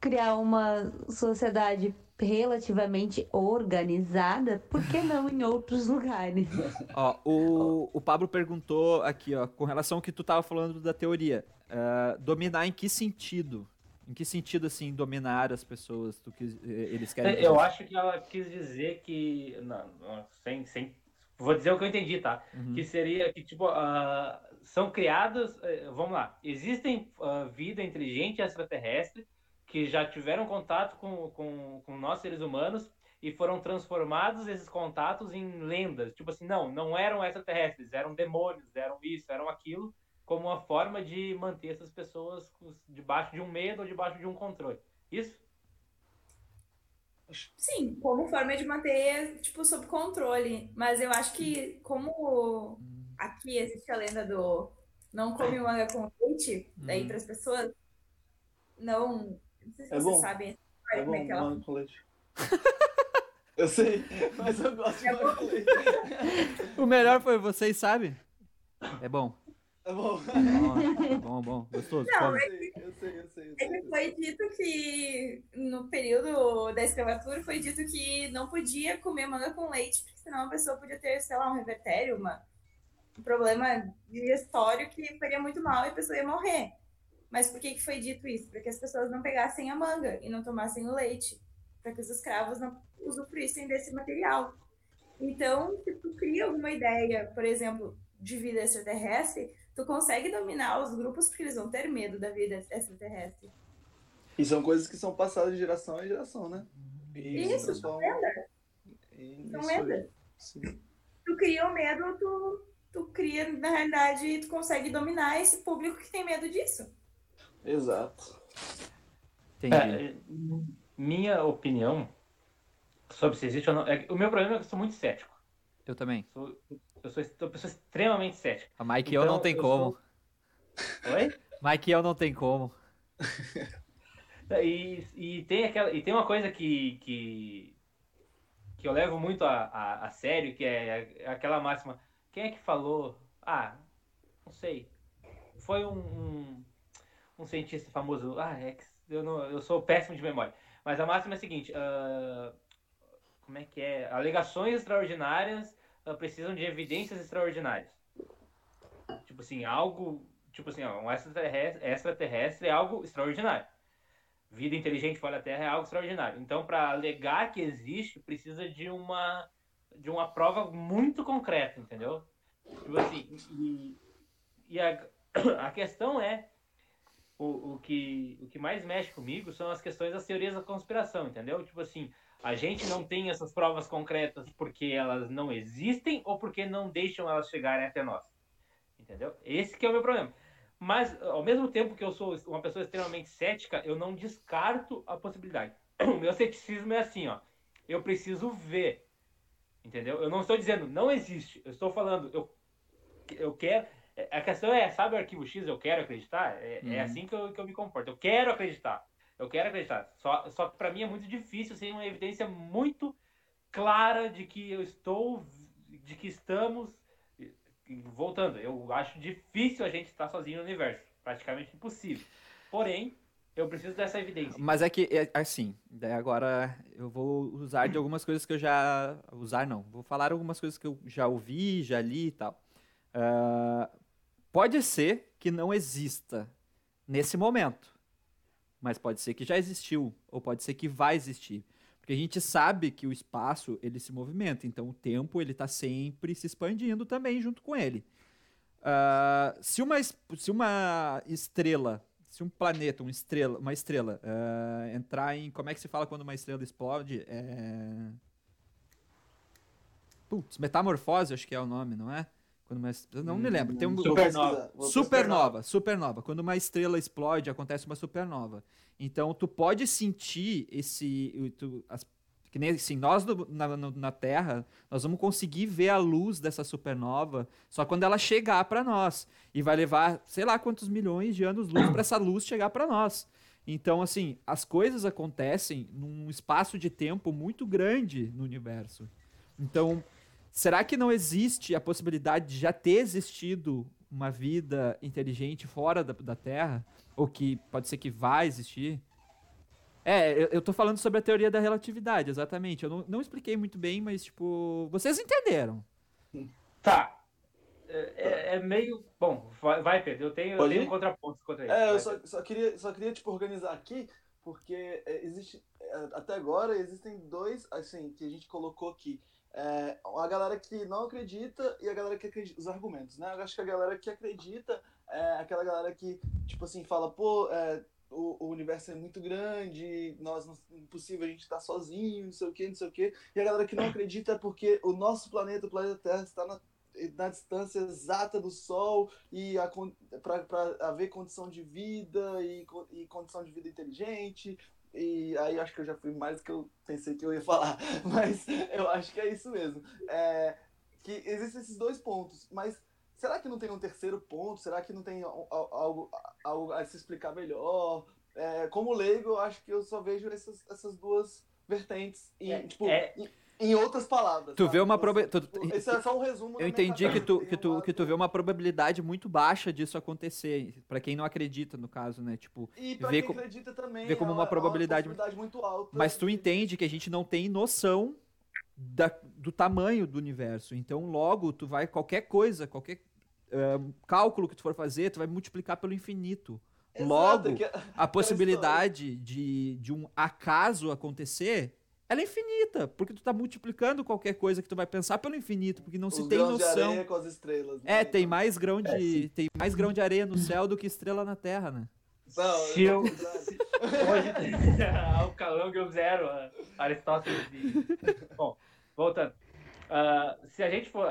criar uma sociedade relativamente organizada, por que não em outros lugares? Ó, o, o Pablo perguntou aqui, ó, com relação ao que tu estava falando da teoria. Uh, dominar em que sentido? Em que sentido, assim, dominar as pessoas? Tu quis, eh, eles querem. É, eu acho que ela quis dizer que. Não, sem, sem, vou dizer o que eu entendi, tá? Uhum. Que seria que, tipo, uh, são criadas. Uh, vamos lá. Existem uh, vida inteligente extraterrestre que já tiveram contato com, com, com nós, seres humanos, e foram transformados esses contatos em lendas. Tipo assim, não, não eram extraterrestres, eram demônios, eram isso, eram aquilo como uma forma de manter essas pessoas debaixo de um medo ou debaixo de um controle. Isso? Sim, como forma de manter, tipo, sob controle. Mas eu acho que, como aqui existe a lenda do, não come manga com leite, daí uhum. para as pessoas não. Não sei se é vocês bom. sabem é como bom, é que ela. Manga com leite. eu sei, mas eu gosto de é manga com leite. o melhor foi vocês sabem? É bom. É bom. bom, bom, bom. Gostoso. Não, é que, eu sei, eu sei, eu sei. É que foi dito que no período da escravatura foi dito que não podia comer manga com leite, porque senão a pessoa podia ter, sei lá, um revertério, uma, um problema digestório que faria muito mal e a pessoa ia morrer. Mas por que, que foi dito isso? Para que as pessoas não pegassem a manga e não tomassem o leite, para que os escravos não usufruíssem desse material. Então, se tu cria alguma ideia, por exemplo, de vida extraterrestre, tu consegue dominar os grupos porque eles vão ter medo da vida extraterrestre. E são coisas que são passadas de geração em geração, né? E isso, são lendas. São lendas. Tu cria o medo, tu, tu cria, na realidade, tu consegue dominar esse público que tem medo disso. Exato. É, minha opinião sobre se existe ou não. É, o meu problema é que eu sou muito cético. Eu também. Sou, eu sou uma pessoa extremamente cética. A Mike então, eu não tem eu como. Sou... Oi? Mike eu não tem como. e, e, tem aquela, e tem uma coisa que, que, que eu levo muito a, a, a sério, que é, é aquela máxima. Quem é que falou? Ah, não sei. Foi um, um, um cientista famoso. Ah, é eu, não, eu sou péssimo de memória. Mas a máxima é a seguinte: uh, como é que é? Alegações extraordinárias precisam de evidências extraordinárias. Tipo assim, algo. Tipo assim, ó, um extraterrestre, extraterrestre é algo extraordinário. Vida inteligente fora da Terra é algo extraordinário. Então, para alegar que existe, precisa de uma de uma prova muito concreta, entendeu? Tipo assim, e, e a, a questão é o, o, que, o que mais mexe comigo são as questões das teorias da conspiração, entendeu? Tipo assim, a gente não tem essas provas concretas porque elas não existem ou porque não deixam elas chegarem até nós. Entendeu? Esse que é o meu problema. Mas, ao mesmo tempo que eu sou uma pessoa extremamente cética, eu não descarto a possibilidade. O meu ceticismo é assim, ó. Eu preciso ver. Entendeu? Eu não estou dizendo não existe. Eu estou falando, eu, eu quero. A questão é, sabe o arquivo X, eu quero acreditar? É, é uhum. é assim que eu, que eu me comporto. Eu quero acreditar. Eu quero acreditar. Só, só que para mim é muito difícil sem uma evidência muito clara de que eu estou, de que estamos voltando. Eu acho difícil a gente estar sozinho no universo, praticamente impossível. Porém, eu preciso dessa evidência. Mas é que, é, assim, daí agora eu vou usar de algumas coisas que eu já. Usar não, vou falar algumas coisas que eu já ouvi, já li e tal. Uh, pode ser que não exista nesse momento mas pode ser que já existiu, ou pode ser que vai existir. Porque a gente sabe que o espaço, ele se movimenta, então o tempo, ele está sempre se expandindo também junto com ele. Uh, se, uma, se uma estrela, se um planeta, uma estrela, uma estrela uh, entrar em... Como é que se fala quando uma estrela explode? É... Putz, metamorfose, acho que é o nome, não é? Quando uma, não me lembro. Tem um, supernova. supernova. Supernova. Quando uma estrela explode, acontece uma supernova. Então, tu pode sentir esse. Tu, as, que nem assim, nós no, na, na Terra, nós vamos conseguir ver a luz dessa supernova só quando ela chegar para nós. E vai levar, sei lá quantos milhões de anos-luz para essa luz chegar para nós. Então, assim, as coisas acontecem num espaço de tempo muito grande no universo. Então, Será que não existe a possibilidade de já ter existido uma vida inteligente fora da, da Terra? Ou que pode ser que vai existir? É, eu, eu tô falando sobre a teoria da relatividade, exatamente. Eu não, não expliquei muito bem, mas, tipo, vocês entenderam. Tá. É, é, é meio. Bom, vai, vai, Pedro. Eu tenho, eu tenho um contraponto contra isso. É, eu só, só, queria, só queria, tipo, organizar aqui, porque é, existe. É, até agora existem dois, assim, que a gente colocou aqui é, a galera que não acredita e a galera que acredita, os argumentos, né? Eu acho que a galera que acredita é aquela galera que, tipo assim, fala, pô, é, o, o, universo é muito grande, nós não impossível a gente estar tá sozinho, não sei o que, não sei o que. E a galera que não acredita é porque o nosso planeta, o planeta Terra, está na, na distância exata do Sol e para haver condição de vida e, e condição de vida inteligente, e aí acho que eu já fui mais do que eu pensei que eu ia falar. Mas eu acho que é isso mesmo. É, que existem esses dois pontos. Mas será que não tem um terceiro ponto? Será que não tem algo, algo a se explicar melhor? É, como leigo, eu acho que eu só vejo essas, essas duas vertentes. E, é, tipo, é... em, outras palavras. Tu vê uma probabilidade. Esse é só um resumo. Eu entendi que tu, que, tu, que tu vê uma probabilidade muito baixa disso acontecer. para quem não acredita, no caso, né? Tipo, e pra vê quem acredita também. Vê como uma, probabilidade, uma probabilidade muito alta. Mas tu entende que a gente não tem noção da, do tamanho do universo. Então, logo, tu vai. Qualquer coisa, qualquer uh, cálculo que tu for fazer, tu vai multiplicar pelo infinito. Exato, Logo, que... a possibilidade de, de um acaso acontecer ela é infinita, porque tu tá multiplicando qualquer coisa que tu vai pensar pelo infinito, porque não Os se tem noção. De areia com as estrelas, né? É, tem mais grão de é, tem mais grão de areia no céu do que estrela na Terra, né? Não, se eu hoje o Calangio zero, Aristóteles. Bom, voltando. Uh, se a gente for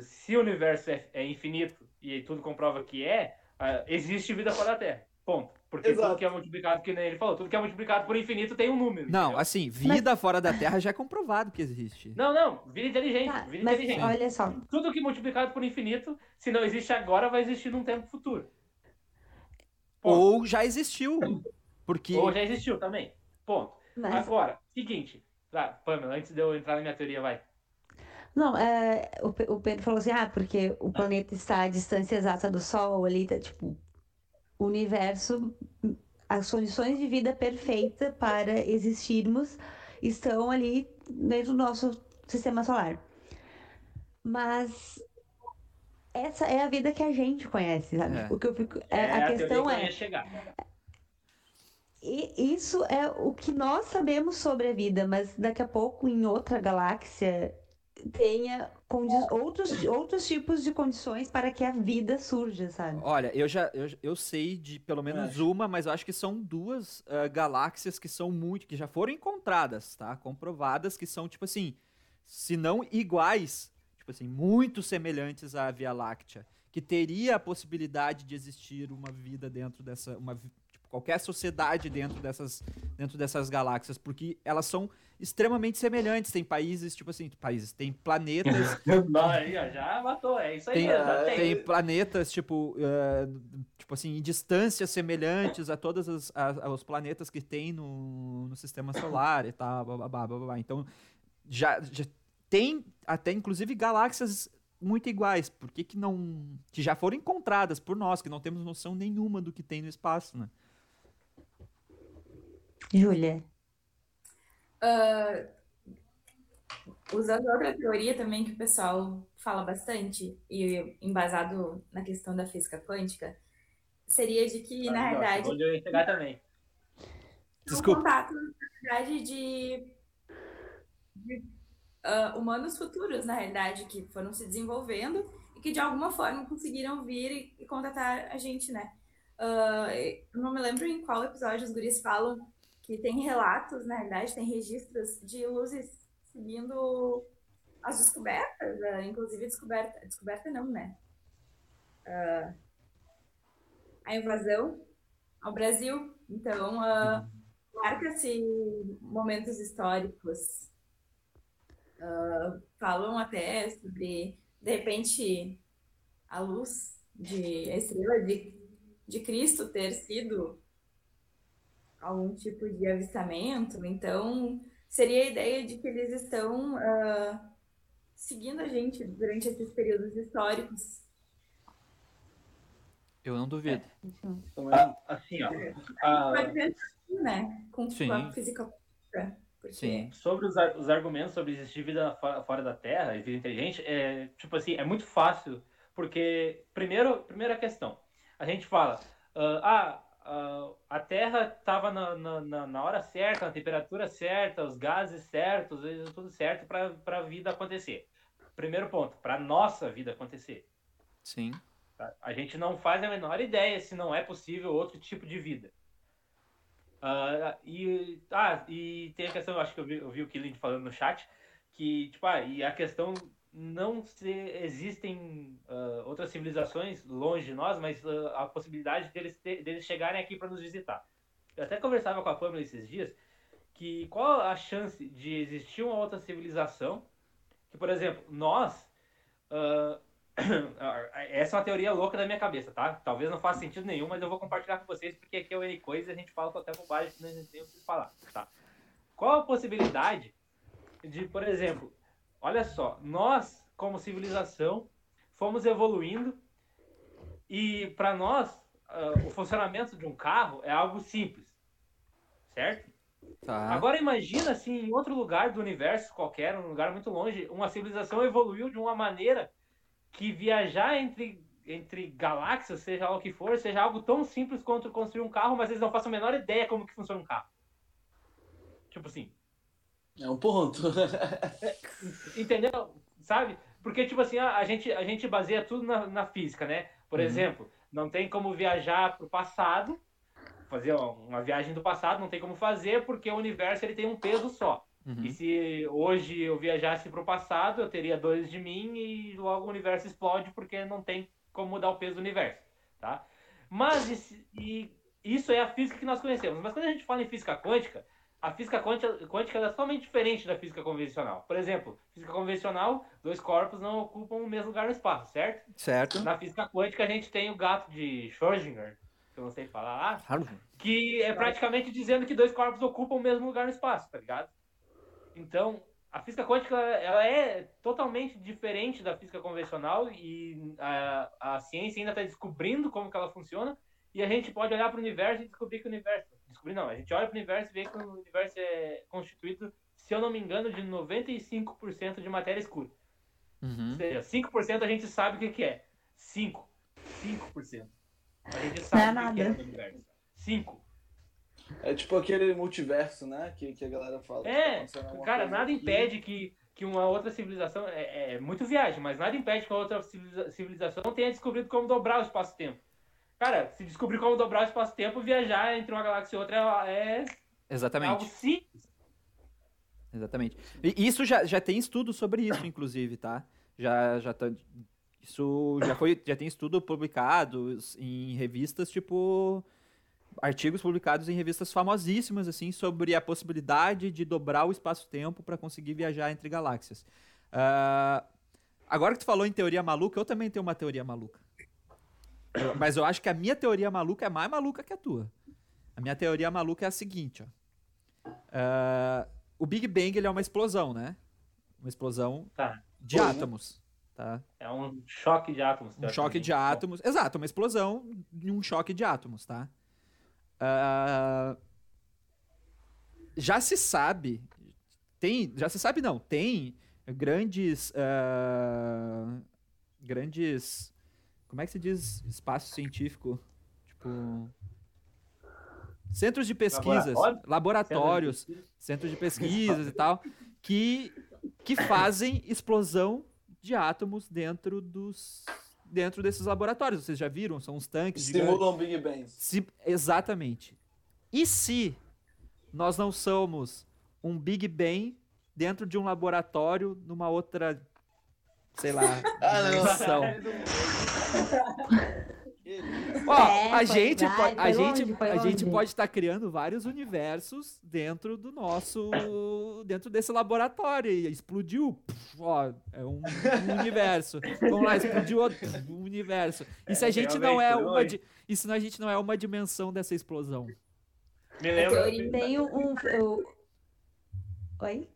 se o universo é, é, infinito e tudo comprova que é, uh, existe vida fora da Terra. Ponto. Porque Exato. tudo que é multiplicado, que nem ele falou, tudo que é multiplicado por infinito tem um número. Não, entendeu? assim, vida mas... fora da Terra já é comprovado que existe. Não, não, vida inteligente. Ah, vida mas inteligente. Olha só. Tudo que é multiplicado por infinito, se não existe agora, vai existir num tempo futuro. Ponto. Ou já existiu. Porque... Ou já existiu também. Ponto. Mas... Agora, seguinte. Tá, Pamela, antes de eu entrar na minha teoria, vai. Não, é, o, o Pedro falou assim, ah, porque o planeta está à distância exata do Sol, ali, tá, tipo, universo, as condições de vida perfeita para existirmos estão ali dentro do nosso sistema solar. Mas essa é a vida que a gente conhece, sabe? É. O que eu fico, é, é a, a questão é e isso é o que nós sabemos sobre a vida, mas daqui a pouco em outra galáxia tenha outros, outros tipos de condições para que a vida surja, sabe? Olha, eu já eu, eu sei de pelo menos uma, mas eu acho que são duas uh, galáxias que são muito, que já foram encontradas, tá? Comprovadas que são tipo assim, se não iguais, tipo assim, muito semelhantes à Via Láctea, que teria a possibilidade de existir uma vida dentro dessa uma qualquer sociedade dentro dessas dentro dessas galáxias, porque elas são extremamente semelhantes. Tem países, tipo assim, países, tem planetas. já matou, é isso aí. Tem, tem. tem planetas, tipo, uh, tipo assim, em distâncias semelhantes a todos os, planetas que tem no, no sistema solar e tal. Blá, blá, blá, blá. Então, já, já tem até, inclusive, galáxias muito iguais. Por que, que não. que já foram encontradas por nós, que não temos noção nenhuma do que tem no espaço, né? Júlia. Uh, usando outra teoria também que o pessoal fala bastante, e embasado na questão da física quântica, seria de que, ah, na verdade. Onde eu ia chegar também. Desculpa. Um contato, na verdade, de, de uh, humanos futuros, na realidade, que foram se desenvolvendo e que de alguma forma conseguiram vir e, e contatar a gente, né? Uh, não me lembro em qual episódio os guris falam que tem relatos, na verdade, tem registros de luzes seguindo as descobertas, uh, inclusive descoberta, descoberta não, né? Uh, a invasão ao Brasil. Então, uh, marca-se momentos históricos. Uh, falam até sobre, de repente, a luz de a estrela de, de Cristo ter sido algum tipo de avistamento. Então, seria a ideia de que eles estão uh, seguindo a gente durante esses períodos históricos. Eu não duvido. É. assim, ó. Ser assim, né? Com Sim. a física porque... Sim. Sobre os, os argumentos sobre existir vida fora da Terra e vida inteligente, é, tipo assim, é muito fácil, porque, primeiro, primeira questão, a gente fala, uh, ah, uh, a Terra estava na, na, na, hora certa, na temperatura certa, os gases certos, tudo certo para a vida acontecer. Primeiro ponto, para nossa vida acontecer. Sim. A gente não faz a menor ideia se não é possível outro tipo de vida. Uh, e, ah, e tem a questão, acho que eu vi, eu vi o Killing falando no chat, que, tipo, ah, e a questão não se existem uh, outras civilizações longe de nós, mas uh, a possibilidade deles, ter, deles chegarem aqui para nos visitar. Eu até conversava com a Pamela esses dias que qual a chance de existir uma outra civilização que, por exemplo, nós uh, Essa é uma teoria louca da minha cabeça, tá? Talvez não faça sentido nenhum, mas eu vou compartilhar com vocês porque aqui é o N coisa e a gente fala até bobagem que gente tem o que falar, tá? Qual a possibilidade de, por exemplo, olha só, nós, como civilização, fomos evoluindo e para nós uh, o funcionamento de um carro é algo simples, certo? Tá. Agora imagina assim, em outro lugar do universo qualquer, um lugar muito longe, uma civilização evoluiu de uma maneira que viajar entre, entre galáxias, seja lá o que for, seja algo tão simples quanto construir um carro, mas eles não façam a menor ideia como que funciona um carro. Tipo assim. É um ponto. Entendeu? Sabe? Porque, tipo assim, a, a, gente, a gente baseia tudo na, na física, né? Por uhum. exemplo, não tem como viajar para o passado, fazer uma viagem do passado, não tem como fazer, porque o universo ele tem um peso só. Uhum. E se hoje eu viajasse para o passado, eu teria dois de mim e logo o universo explode porque não tem como mudar o peso do universo, tá? Mas e, isso é a física que nós conhecemos. Mas quando a gente fala em física quântica, a física quântica, quântica é totalmente diferente da física convencional. Por exemplo, física convencional, dois corpos não ocupam o mesmo lugar no espaço, certo? Certo. Na física quântica a gente tem o gato de Schrödinger, que eu não sei falar, que é praticamente dizendo que dois corpos ocupam o mesmo lugar no espaço, tá ligado? Então, a física quântica ela é totalmente diferente da física convencional e a, a ciência ainda está descobrindo como que ela funciona e a gente pode olhar para o universo e descobrir que o universo não, a gente olha para o universo e vê que o universo é constituído, se eu não me engano, de 95% de matéria escura. Uhum. Ou seja, 5% a gente sabe o que, que é. 5. 5%. A gente sabe o que, que é o universo. 5. É tipo aquele multiverso, né? Que, que a galera fala. É, cara, nada impede que, que uma outra civilização. É, é, muito viagem, mas nada impede que uma outra civilização tenha descobrido como dobrar o espaço-tempo. Cara, se descobrir como dobrar o espaço-tempo, viajar entre uma galáxia e outra é. Exatamente. algo simples. Exatamente. E isso já, já tem estudo sobre isso, inclusive, tá? Já, já tá, isso já foi, já tem estudo publicado em revistas tipo artigos publicados em revistas famosíssimas assim sobre a possibilidade de dobrar o espaço-tempo para conseguir viajar entre galáxias. Uh, agora que tu falou em teoria maluca, eu também tenho uma teoria maluca. Mas eu acho que a minha teoria maluca é mais maluca que a tua. A minha teoria maluca é a seguinte, ó. Uh, o Big Bang ele é uma explosão, né? Uma explosão tá. de átomos. Tá? É um choque de átomos. Um choque de átomos. Exato, uma explosão de um choque de átomos, tá? Uh, já se sabe, tem, já se sabe não, tem grandes, uh, grandes, como é que se diz espaço científico? Tipo, centros de pesquisas, Laboratório? laboratórios, centros de pesquisas e tal, que, que fazem explosão de átomos dentro dos dentro desses laboratórios. Vocês já viram? São uns tanques. Simulam Big Bang. Se, exatamente. E se nós não somos um Big Bang dentro de um laboratório numa outra, sei lá, ah, dimensão? Ó, é, a gente, vai, a gente, longe, a gente pode estar tá criando vários universos dentro do nosso, dentro desse laboratório. E explodiu, ó, é um, um universo. Vamos lá, explodiu outro um universo. E se a gente não é uma, e se a gente não é uma dimensão dessa explosão? Me lembra. Tem um, um, oi.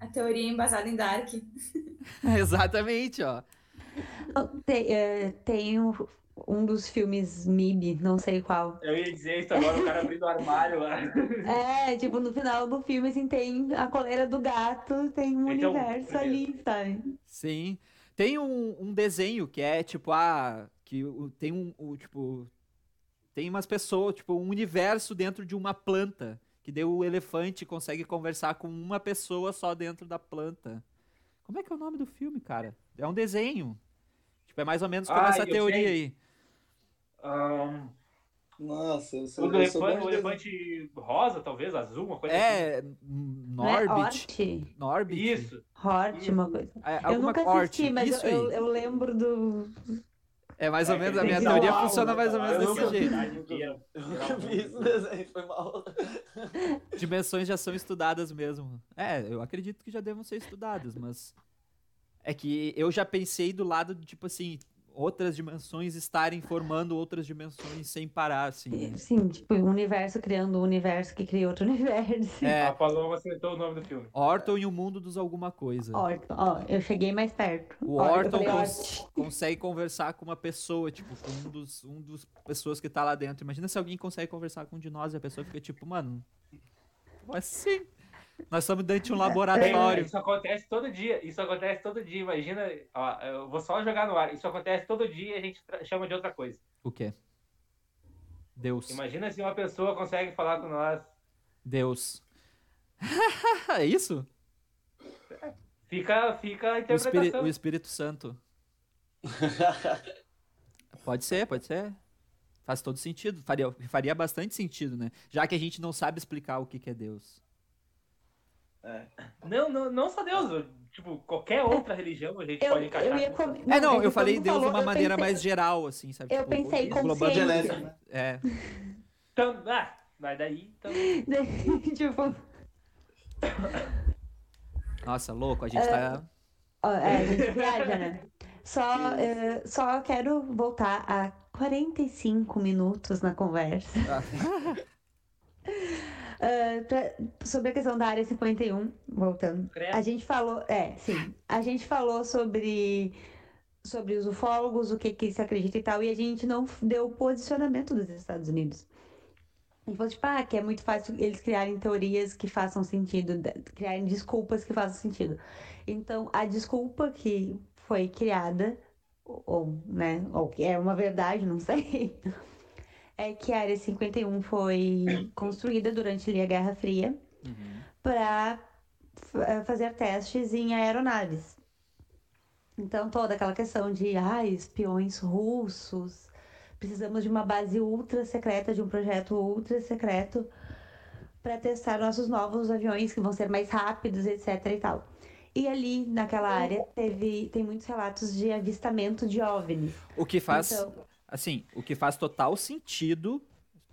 A teoria embasada em Dark. Exatamente, ó. Tem, uh, tem um, um dos filmes MIB, não sei qual. Eu ia dizer isso agora, o cara abrindo o armário lá. É, tipo, no final do filme, assim, tem a coleira do gato, tem um então, universo é ali, sabe? Sim. Tem um, um desenho que é, tipo, ah, que tem um, um, tipo, tem umas pessoas, tipo, um universo dentro de uma planta, que daí o elefante consegue conversar com uma pessoa só dentro da planta. Como é que é o nome do filme, cara? É um desenho. Tipo, é mais ou menos como ah, essa teoria sei. aí. Um, Nossa, eu sou, o, eu elefante, o elefante rosa, talvez, azul, uma coisa é, assim. Norbit. É Norbit. Isso. Hort, uma coisa. É, eu nunca assisti, mas eu, eu, lembro do. É mais ou é, menos, a minha teoria mal, funciona mais ou menos desse jeito. Eu nunca vi esse desenho, foi mal. Dimensões já são estudadas mesmo. É, eu acredito que já devam ser estudadas, mas É que eu já pensei do lado do tipo assim, outras dimensões estarem formando outras dimensões sem parar, assim. Né? Sim, tipo, um universo criando um universo que cria outro universo. É. A Paloma acertou o nome do filme. Orton e o mundo dos alguma coisa. Orton, ó, eu cheguei mais perto. O Orton cons consegue conversar com uma pessoa, tipo, com um dos, um dos pessoas que tá lá dentro. Imagina se alguém consegue conversar com um de nós e a pessoa fica tipo, mano, como assim? Nós estamos dentro de um laboratório. Isso acontece todo dia. Isso acontece todo dia. Imagina, ó, eu vou só jogar no ar. Isso acontece todo dia e a gente chama de outra coisa. O quê? Deus. Imagina se uma pessoa consegue falar com nós. Deus. é isso? Fica, fica a interpretação. O, Espírito, o Espírito Santo. pode ser, pode ser. Faz todo sentido. Faria, faria bastante sentido, né? Já que a gente não sabe explicar o que, que é Deus. É. Não, não, não só Deus, tipo, qualquer outra religião a gente eu, pode encaixar. Eu ia com... não, é, não, eu falei Deus de uma maneira pensei... mais geral, assim, sabe? Eu tipo, pensei consciência. Né? É. Então, ah, mas daí, então... tipo... Nossa, louco, a gente uh, tá... É, a gente viaja, né? Só, uh, só quero voltar a 45 minutos na conversa. Ah. Uh, pra, sobre a questão da área 51, voltando. A gente falou, é, sim. A gente falou sobre sobre os ufólogos, o que que se acredita e tal, e a gente não deu o posicionamento dos Estados Unidos. A gente falou, tipo, ah, que é muito fácil eles criarem teorias que façam sentido, criarem desculpas que façam sentido. Então, a desculpa que foi criada, ou, né, ou que é uma verdade, não sei, é que a Área 51 foi construída durante a Guerra Fria uhum. para eh, fazer testes em aeronaves. Então, toda aquela questão de ah, espiões russos, precisamos de uma base ultra secreta, de um projeto ultra secreto para testar nossos novos aviões que vão ser mais rápidos, etc e tal. E ali naquela área teve tem muitos relatos de avistamento de OVNIs. O que faz então, assim, o que faz total sentido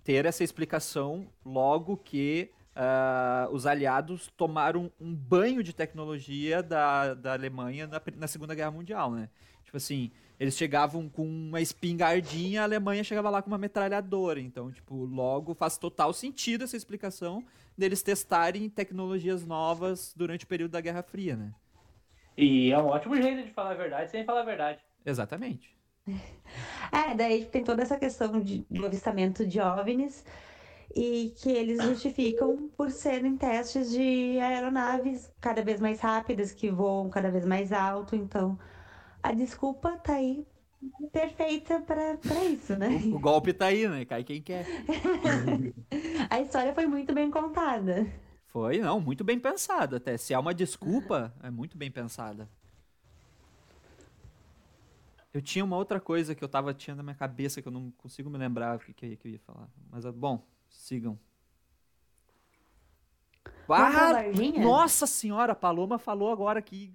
ter essa explicação logo que uh, os aliados tomaram um banho de tecnologia da, da Alemanha na, na Segunda Guerra Mundial, né? Tipo assim, eles chegavam com uma espingardinha, a Alemanha chegava lá com uma metralhadora. Então, tipo, logo faz total sentido essa explicação deles testarem tecnologias novas durante o período da Guerra Fria, né? E é um ótimo jeito de falar a verdade sem falar a verdade. Exatamente. É, daí tem toda essa questão de, do avistamento de OVNIs e que eles justificam por serem testes de aeronaves cada vez mais rápidas, que voam cada vez mais alto. Então, a desculpa tá aí perfeita para isso, né? O, golpe tá aí, né? Cai quem quer. a história foi muito bem contada. Foi, não, muito bem pensada até. Se é uma desculpa, é muito bem pensada. Eu tinha uma outra coisa que eu tava tinha na minha cabeça que eu não consigo me lembrar o que, que, eu ia falar. Mas, bom, sigam. Ah, nossa senhora, a Paloma falou agora que.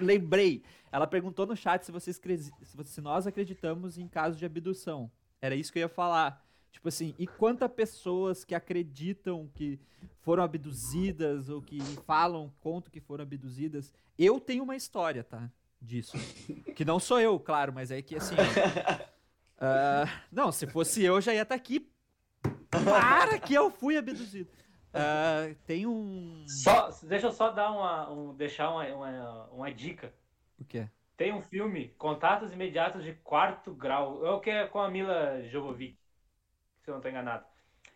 Lembrei. Ela perguntou no chat se, vocês, se nós acreditamos em casos de abdução. Era isso que eu ia falar. Tipo assim, e quantas pessoas que acreditam que foram abduzidas ou que falam, contam que foram abduzidas. Eu tenho uma história, tá? Disso. Que não sou eu, claro, mas é que assim. Uh, não, se fosse eu, já ia estar tá aqui. Para que eu fui abduzido. Uh, tem um. Só, deixa eu só dar uma, um, deixar uma, uma, uma dica. O quê? Tem um filme, Contatos Imediatos de Quarto Grau. É o que é com a Mila Jovovich, se eu não estou enganado.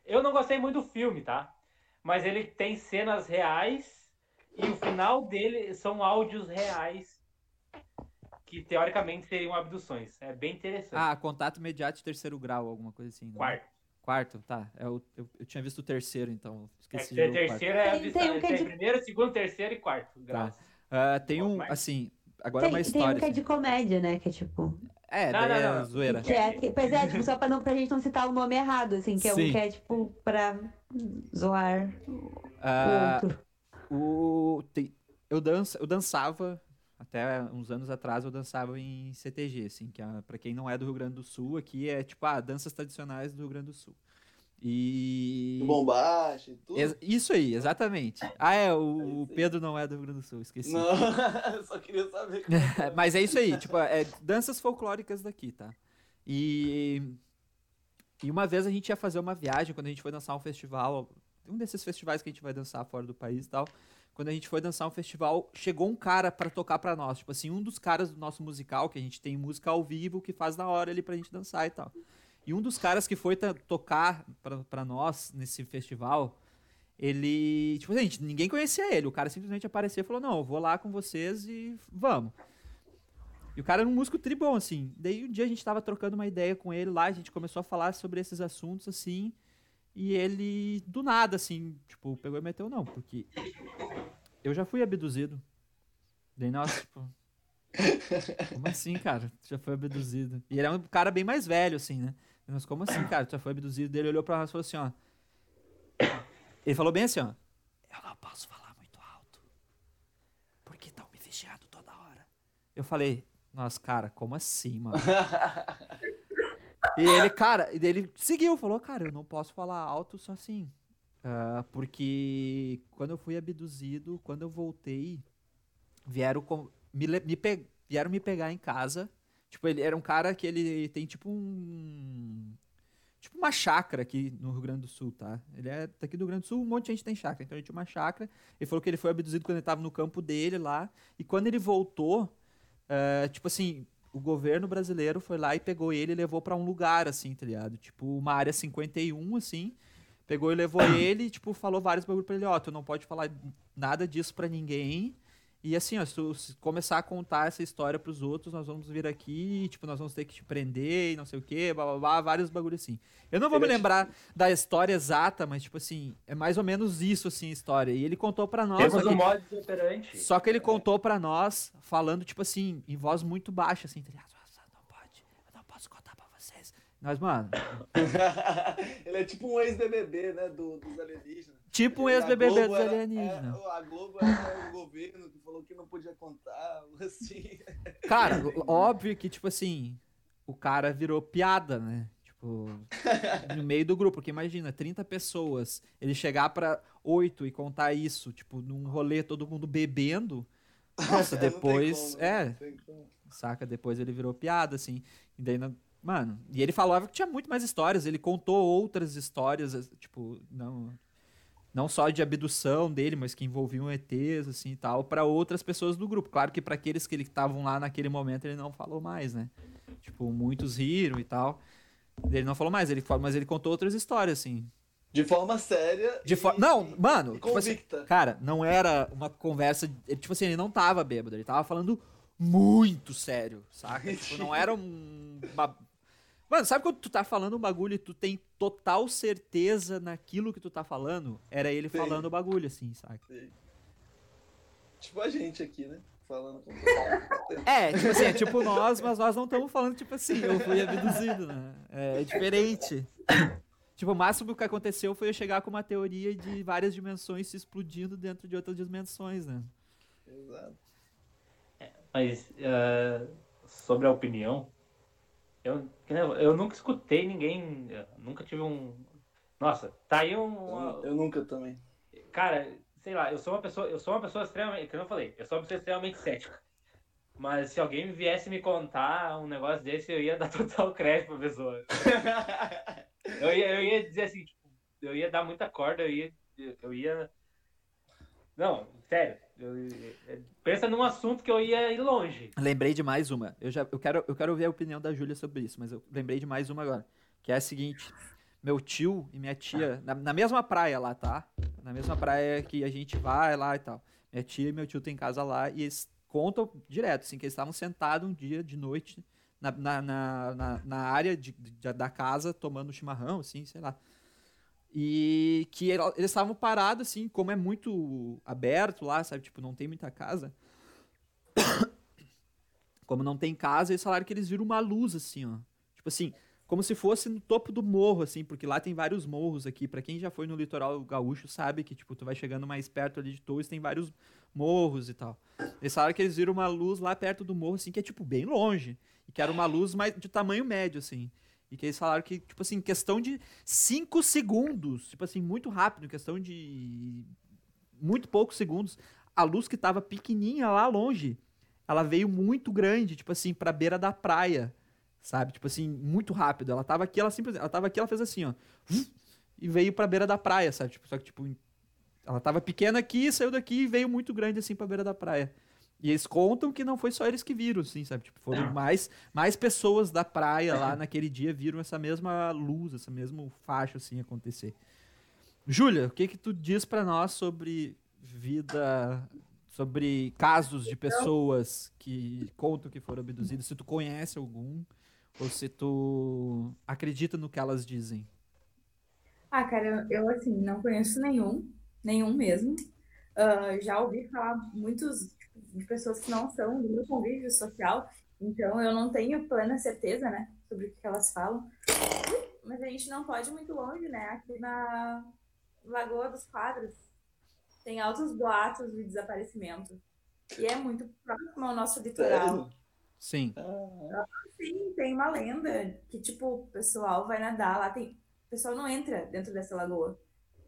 Eu não gostei muito do filme, tá? Mas ele tem cenas reais e o final dele são áudios reais que teoricamente seriam abduções. É bem interessante. Ah, contato imediato de terceiro grau, alguma coisa assim. Não? Quarto. Quarto, tá. Eu, é eu, eu, tinha visto o terceiro, então esqueci. É, terceiro é, tem, tem, um tem de... primeiro, segundo, terceiro e quarto grau. Tá. Uh, tem um, assim, agora tem, é uma história. Tem um que é de assim. comédia, né? Que é tipo. É, não, não, não. É zoeira. Que é, que, pois é, tipo, só pra, não, pra gente não citar o nome errado, assim, que é Sim. um que é, tipo, pra zoar uh, o outro. O, tem, eu, dança, eu dançava até uns anos atrás eu dançava em CTG, assim, que é, para quem não é do Rio Grande do Sul, aqui é tipo, ah, danças tradicionais do Rio Grande do Sul. E. Bombacha e tudo. Isso aí, exatamente. Ah, é, o, o, Pedro não é do Rio Grande do Sul, esqueci. Não, só queria saber. É. Mas é isso aí, tipo, é danças folclóricas daqui, tá? E. E uma vez a gente ia fazer uma viagem, quando a gente foi dançar um festival, um desses festivais que a gente vai dançar fora do país e tal. Quando a gente foi dançar um festival, chegou um cara para tocar para nós. Tipo assim, um dos caras do nosso musical, que a gente tem música ao vivo, que faz na hora ali pra gente dançar e tal. E um dos caras que foi tocar para nós nesse festival, ele. Tipo, gente, ninguém conhecia ele. O cara simplesmente apareceu e falou: Não, eu vou lá com vocês e vamos. E o cara era um músico tribom, assim. Daí um dia a gente tava trocando uma ideia com ele lá, a gente começou a falar sobre esses assuntos, assim. E ele, do nada, assim, tipo, pegou e meteu, não, porque eu já fui abduzido. Daí, nossa, tipo. Como assim, cara? Tu já foi abduzido? E ele é um cara bem mais velho, assim, né? Mas como assim, cara? Tu já foi abduzido? Dele olhou pra nós e falou assim, ó. Ele falou bem assim, ó. Eu não posso falar muito alto. Porque estão me vigiando toda hora. Eu falei, nossa, cara, como assim, mano? e ele, cara, e ele seguiu, falou, cara, eu não posso falar alto só assim. Uh, porque quando eu fui abduzido, quando eu voltei, vieram com, me, me pe, vieram me pegar em casa Tipo, ele era um cara que ele tem tipo um. Tipo uma chácara aqui no Rio Grande do Sul, tá? Ele é daqui do Rio Grande do Sul, um monte de gente tem chácara. Então ele tinha uma chácara. Ele falou que ele foi abduzido quando ele tava no campo dele lá. E quando ele voltou, uh, tipo assim, o governo brasileiro foi lá e pegou ele e levou para um lugar, assim, tá ligado? Tipo, uma área 51, assim. Pegou e levou ele e, tipo, falou vários bagulho pra ele, ó, oh, tu não pode falar nada disso para ninguém. E assim, ó, se tu começar a contar essa história pros outros, nós vamos vir aqui, tipo, nós vamos ter que te prender e não sei o quê, blá, blá, blá vários bagulhos assim. Eu não vou me lembrar da história exata, mas, tipo assim, é mais ou menos isso, assim, a história. E ele contou pra nós. Temos um modo. Só que ele contou pra nós, falando, tipo assim, em voz muito baixa, assim, tá ligado? Não pode, eu não posso contar pra Nós, mano. ele é tipo um ex-BBB, né, do, dos alienígenas. Tipo um ex-BBB dos alienígenas. É, a Globo era o governo que falou que não podia contar, assim. Cara, óbvio que, tipo assim, o cara virou piada, né? Tipo, no meio do grupo, porque imagina, 30 pessoas, ele chegar para oito e contar isso, tipo, num rolê todo mundo bebendo. Nossa, depois. Como, é. Saca? Depois ele virou piada, assim. E daí, mano, e ele falava que tinha muito mais histórias, ele contou outras histórias, tipo, não não só de abdução dele, mas que envolviam ETs, assim e tal, para outras pessoas do grupo. Claro que para aqueles que estavam lá naquele momento ele não falou mais, né? Tipo, muitos riram e tal. Ele não falou mais, ele mas ele contou outras histórias, assim. De forma séria. De for... Não, mano. Tipo assim, cara, não era uma conversa. Tipo assim, ele não tava bêbado, ele tava falando muito sério, saca? tipo, não era um, uma Mano, sabe quando tu tá falando um bagulho e tu tem total certeza naquilo que tu tá falando? Era ele Sim. falando o bagulho, assim, saca? Sim. Tipo a gente aqui, né? Falando com É, tipo assim, é tipo nós, mas nós não estamos falando, tipo assim, eu fui abduzido, né? É, é diferente. Tipo, o máximo que aconteceu foi eu chegar com uma teoria de várias dimensões se explodindo dentro de outras dimensões, né? Exato. É, mas, uh, sobre a opinião, eu, eu nunca escutei ninguém, nunca tive um. Nossa, tá aí um. Eu, eu, nunca também. Cara, sei lá, eu sou uma pessoa, eu sou uma pessoa extremamente, que eu não falei, eu sou uma pessoa extremamente cética. Mas se alguém viesse me contar um negócio desse, eu ia dar total crédito pra pessoa. eu, ia, eu ia dizer assim, tipo, eu ia dar muita corda, eu ia. Eu ia. Não, sério. Pensa num assunto que eu ia ir longe. Lembrei de mais uma. Eu, já, eu, quero, eu quero ouvir a opinião da Júlia sobre isso, mas eu lembrei de mais uma agora. Que é a seguinte: meu tio e minha tia, na, na, mesma praia lá, tá? Na mesma praia que a gente vai lá e tal. Minha tia e meu tio têm casa lá e eles contam direto, assim, que eles estavam sentados um dia de noite na, na, na, na área de, de, da casa tomando chimarrão, assim, sei lá. E que eles estavam parados, assim, como é muito aberto lá, sabe? Tipo, não tem muita casa. como não tem casa, eles falaram que eles viram uma luz, assim, ó. Tipo assim, como se fosse no topo do morro, assim, porque lá tem vários morros aqui. para quem já foi no litoral gaúcho sabe que, tipo, tu vai chegando mais perto ali de Torres, tem vários morros e tal. Eles falaram que eles viram uma luz lá perto do morro, assim, que é, tipo, bem longe. E que era uma luz mais de tamanho médio, assim. E que eles falaram que, tipo assim, questão de 5 segundos, tipo assim, muito rápido, questão de muito poucos segundos, a luz que tava pequenininha lá longe, ela veio muito grande, tipo assim, pra beira da praia, sabe? Tipo assim, muito rápido. Ela tava aqui, ela simplesmente, ela tava aqui, ela fez assim, ó, e veio pra beira da praia, sabe? Tipo, só que, tipo, ela tava pequena aqui, saiu daqui e veio muito grande, assim, pra beira da praia. E eles contam que não foi só eles que viram, assim, sabe? Tipo, foram mais, mais pessoas da praia lá naquele dia viram essa mesma luz, essa mesmo facho, assim, acontecer. Júlia, o que que tu diz para nós sobre vida, sobre casos de pessoas que contam que foram abduzidas? Se tu conhece algum ou se tu acredita no que elas dizem? Ah, cara, eu, assim, não conheço nenhum, nenhum mesmo. Uh, já ouvi falar muitos tipo, de pessoas que não são do meu convívio social, então eu não tenho plena certeza, né, sobre o que elas falam. Mas a gente não pode ir muito longe, né? Aqui na Lagoa dos Quadros tem altos boatos de desaparecimento. E é muito próximo ao nosso litoral. Sim. Sim, tem uma lenda que, tipo, o pessoal vai nadar lá. Tem... O pessoal não entra dentro dessa lagoa.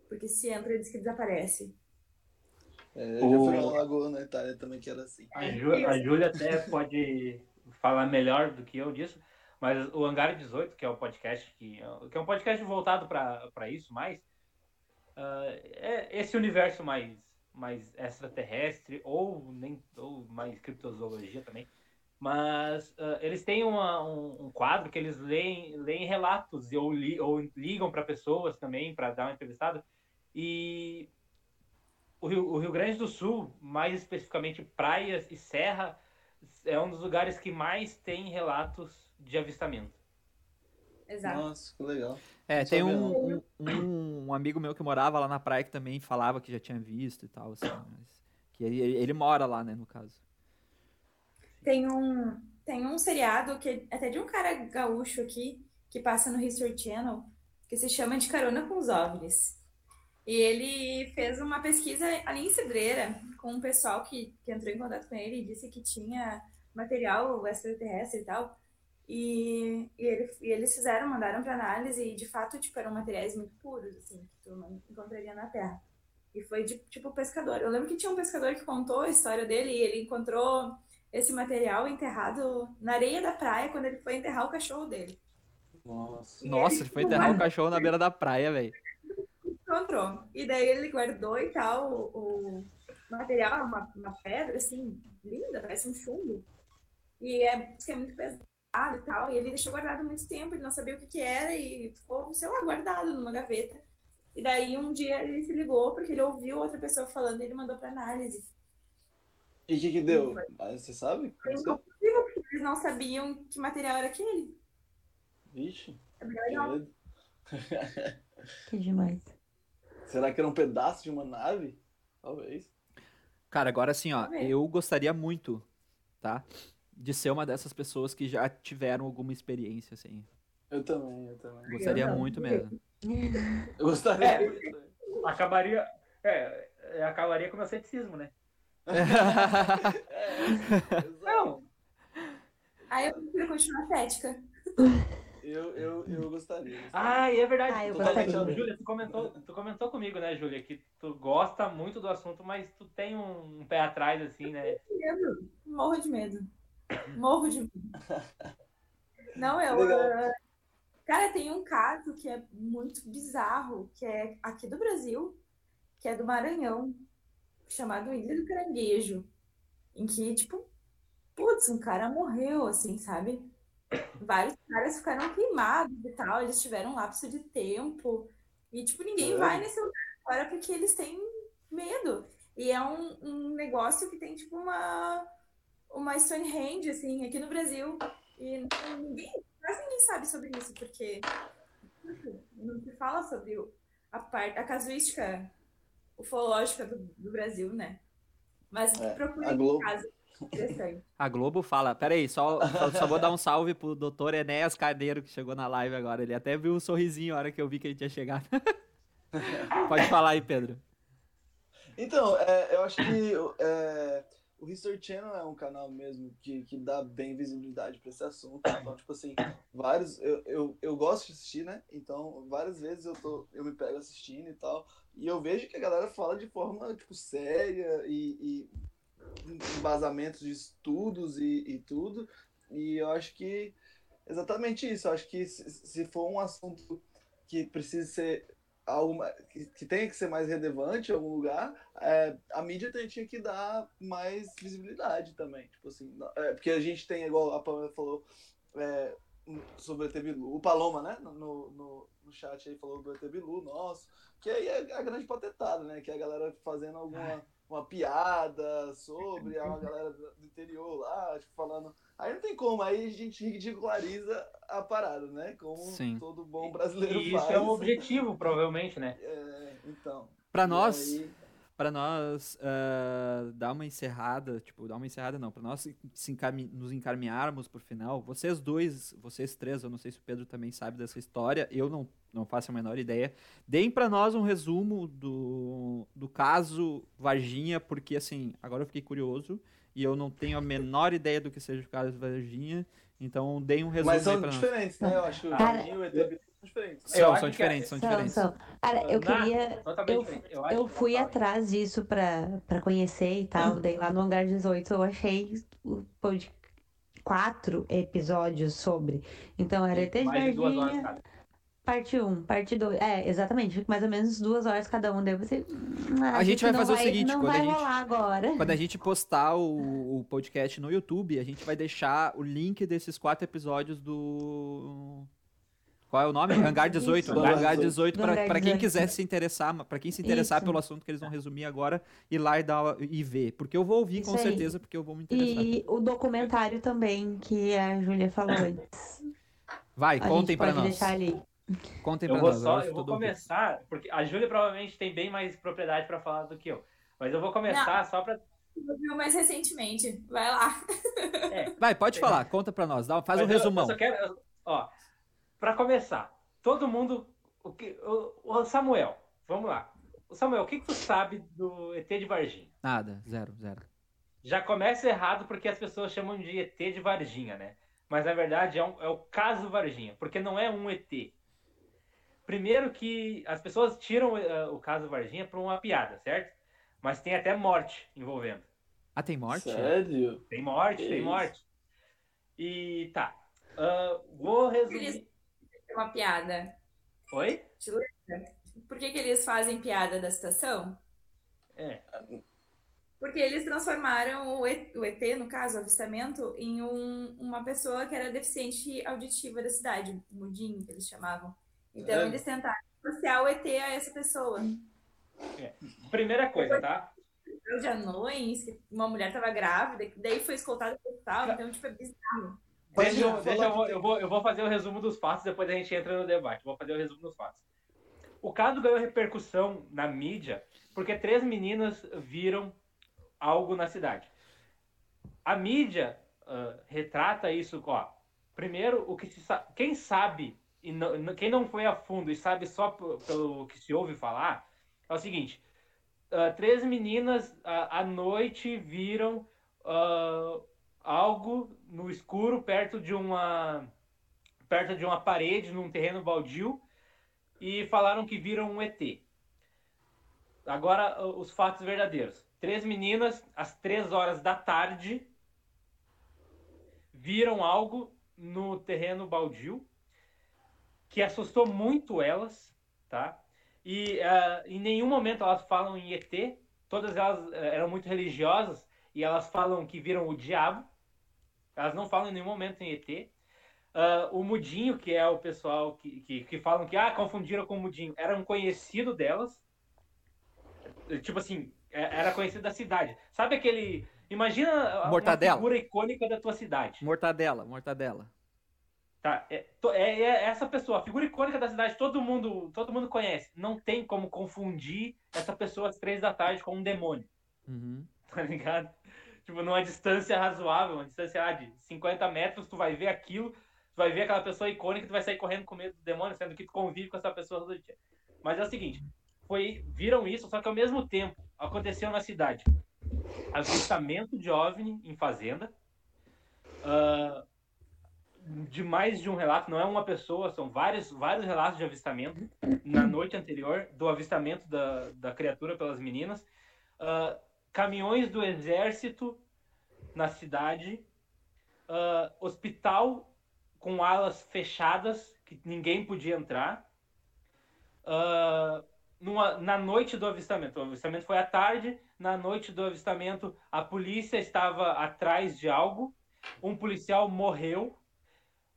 Porque se entra, diz que desaparece. É, eu já fui na lagoa na Itália também, que era assim. A, Jú, a Júlia até pode falar melhor do que eu disso, mas o Hangar 18, que é o podcast que, que é um podcast voltado para isso mais, uh, é esse universo mais, mais extraterrestre ou, nem, ou mais criptozoologia também. Mas uh, eles têm uma, um, um, quadro que eles leem, leem relatos ou, li, ou ligam para pessoas também para dar uma entrevistada. E o Rio, o Rio Grande do Sul, mais especificamente praias e serra, é um dos lugares que mais tem relatos de avistamento. Exato. Nossa, que legal. É, tem um, um, um, amigo meu que morava lá na praia que também falava que já tinha visto e tal, assim, que ele, ele mora lá, né, no caso. Tem um, tem um seriado que até de um cara gaúcho aqui que passa no History Channel que se chama De Carona com os OVNIs. E ele fez uma pesquisa ali em Cidreira com um pessoal que, que entrou em contato com ele e disse que tinha material extraterrestre e tal. E, e, ele, e eles fizeram, mandaram para análise e de fato tipo, eram materiais muito puros, assim, que tu não encontraria na Terra. E foi de tipo pescador. Eu lembro que tinha um pescador que contou a história dele e ele encontrou esse material enterrado na areia da praia quando ele foi enterrar o cachorro dele. Nossa, Nossa ele, ele foi enterrar o cachorro na beira da praia, velho encontrou. E daí ele guardou e tal o, material, uma, uma pedra, assim, linda, parece um chumbo. E é, é muito pesado e tal. E ele deixou guardado muito tempo, ele não sabia o que, que era e ficou, sei lá, guardado numa gaveta. E daí um dia ele se ligou porque ele ouviu outra pessoa falando e ele mandou para análise. E o que, que deu? Mas você sabe? Foi impossível, porque eles não sabiam que material era aquele. Vixe. É legal. Que demais. Será que era um pedaço de uma nave? Talvez. Cara, agora assim, ó, eu gostaria muito, tá? De ser uma dessas pessoas que já tiveram alguma experiência, assim. Eu também, eu também. Gostaria eu muito mesmo. Eu gostaria é, muito. Acabaria. É, é, acabaria com o meu ceticismo, né? é, não. Aí eu prefiro continuar cética. Eu, eu, eu gostaria. Ah, é verdade. Ah, eu tu, gostaria. Júlia, tu comentou, tu comentou comigo, né, Júlia, que tu gosta muito do assunto, mas tu tem um, um pé atrás, assim, né? Medo. Morro de medo. Morro de medo. Não, eu. Legal. Cara, tem um caso que é muito bizarro, que é aqui do Brasil, que é do Maranhão, chamado Ilha do Caranguejo, em que, tipo, putz, um cara morreu, assim, sabe? Vários caras ficaram queimados e tal, eles tiveram um lapso de tempo. E, tipo, ninguém É. vai nesse lugar agora porque eles têm medo. E é um, um negócio que tem, tipo, uma, uma Stonehenge, assim, aqui no Brasil. E ninguém, quase ninguém sabe sobre isso, porque não se fala sobre a parte, a casuística ufológica do, do Brasil, né? Mas É, procure Globo. A Globo fala. Pera aí, só, só, só vou dar um salve pro doutor Enéas Carneiro, que chegou na live agora. Ele até viu um sorrisinho a hora que eu vi que ele tinha chegado. Pode falar aí, Pedro. Então, é, eu acho que é, o History Channel é um canal mesmo que, que dá bem visibilidade para esse assunto. Então, tipo assim, vários. Eu, eu, eu gosto de assistir, né? Então, várias vezes eu, tô, eu me pego assistindo e tal. E eu vejo que a galera fala de forma, tipo, séria e, e embasamentos de estudos e, e tudo. E eu acho que exatamente isso. Eu acho que se, se for um assunto que precisa ser algo que, que tenha que ser mais relevante em algum lugar, é, a mídia tem, tinha que dar mais visibilidade também. Tipo assim, é, porque a gente tem, igual a Pamela falou, é, sobre o ET Bilu, o Paloma, né, no, no, no chat aí falou do ET Bilu, nosso, que aí é a grande patetada, né, que é a galera fazendo alguma uma piada sobre a galera do interior lá, tipo, falando Aí não tem como, aí a gente ridiculariza a parada, né? Como Sim. todo bom brasileiro e faz. Isso é um objetivo, provavelmente, né? É, então. Para nós, aí... para nós uh, dar uma encerrada, tipo, dar uma encerrada não, para nós encamin nos encaminharmos pro final, vocês dois, vocês três, eu não sei se o Pedro também sabe dessa história, eu não, não faço a menor ideia, deem para nós um resumo do, do caso Varginha, porque assim, agora eu fiquei curioso, e eu não tenho a menor ideia do que seja o caso de Varginha. Então, dei um resumo Mas são pra diferentes, né? Eu acho que o Varginha e o ET são diferentes. São, são diferentes, são diferentes. São. Cara, eu queria. Eu, eu, fui atrás disso pra, pra conhecer e tal. Daí lá no Hangar 18 eu achei o quatro episódios sobre. Então era ET de Varginha. Parte 1, um, parte 2. É, exatamente. Mais ou menos duas horas cada um. Daí você. Ah, a, gente vai fazer vai, o seguinte: não quando, vai a gente, rolar agora. quando a gente postar o, o, podcast no YouTube, a gente vai deixar o link desses quatro episódios do. Qual é o nome? Hangar 18. Do Hangar 18, para quem quiser se interessar, para quem se interessar Isso. pelo assunto que eles vão resumir agora, ir lá e, dar, e ver. Porque eu vou ouvir Isso com aí. certeza, porque eu vou me interessar. E o documentário também, que a Júlia falou antes. Vai, a contem para nós. deixar ali. Contem eu pra vou nós. Só, eu vou começar, porque a Júlia provavelmente tem bem mais propriedade para falar do que eu. Mas eu vou começar Não. só para viu mais recentemente. Vai lá. É. Vai, pode falar, conta pra nós, dá, faz Mas um eu, resumão. Eu só quero, ó, pra começar, todo mundo. O, que, o, o, Samuel, vamos lá. O Samuel, o que, que tu sabe do ET de Varginha? Nada, zero, zero. Já começa errado porque as pessoas chamam de ET de Varginha, né? Mas na verdade é, um, é o caso Varginha, porque não é um ET. Primeiro que as pessoas tiram uh, o caso Varginha por uma piada, certo? Mas tem até morte envolvendo. Ah, tem morte? Sério? Tem morte, que tem isso? morte. E tá. Uh, vou resumir. Uma piada. Oi? Por que, que eles fazem piada da situação? É. Porque eles transformaram o ET, o ET, no caso, o avistamento, em um, uma pessoa que era deficiente auditiva da cidade, mudinho, que eles chamavam. Então é. eles tentaram associar o ET a essa pessoa. É. Primeira coisa, tá? De anões, uma mulher estava grávida, daí foi escoltada pelo hospital, então tipo, é bizarro. Deixa, eu, deixa eu, vou, eu, vou, eu vou fazer o resumo dos fatos, depois a gente entra no debate. Vou fazer o resumo dos fatos. O caso ganhou repercussão na mídia porque três meninas viram algo na cidade. A mídia uh, retrata isso, ó. Primeiro, o que se sa quem sabe e não, quem não foi a fundo e sabe só pelo que se ouve falar, é o seguinte: uh, três meninas uh, à noite viram algo no escuro perto de uma perto de uma parede num terreno baldio e falaram que viram um ET. Agora os fatos verdadeiros. Três meninas às três horas da tarde viram algo no terreno baldio que assustou muito elas, tá? E uh, em nenhum momento elas falam em ET, todas elas uh, eram muito religiosas e elas falam que viram o diabo. Elas não falam em nenhum momento em ET. Uh, ah, o Mudinho, que é o pessoal que, que, que, falam que ah, confundiram com o Mudinho, era um conhecido delas. Tipo assim, é, era conhecido da cidade. Sabe aquele. Imagina Mortadela. uma figura icônica da tua cidade. Mortadela, mortadela. Tá, é, é, é, essa pessoa, a figura icônica da cidade, todo mundo, todo mundo conhece. Não tem como confundir essa pessoa às três da tarde com um demônio. Uhum. Tá ligado? Tipo, numa distância razoável, uma distância ah, de 50 metros, tu vai ver aquilo, tu vai ver aquela pessoa icônica, tu vai sair correndo com medo do demônio, sendo que tu convive com essa pessoa todo dia. Mas é o seguinte, foi, viram isso, só que ao mesmo tempo aconteceu na cidade. avistamento de OVNI em fazenda. Uh, de mais de um relato, não é uma pessoa, são vários, vários relatos de avistamento na noite anterior do avistamento da, da criatura pelas meninas. Uh, caminhões do exército na cidade, uh, hospital com alas fechadas, que ninguém podia entrar. Uh, numa, na noite do avistamento, o avistamento foi à tarde, na noite do avistamento, a polícia estava atrás de algo, um policial morreu,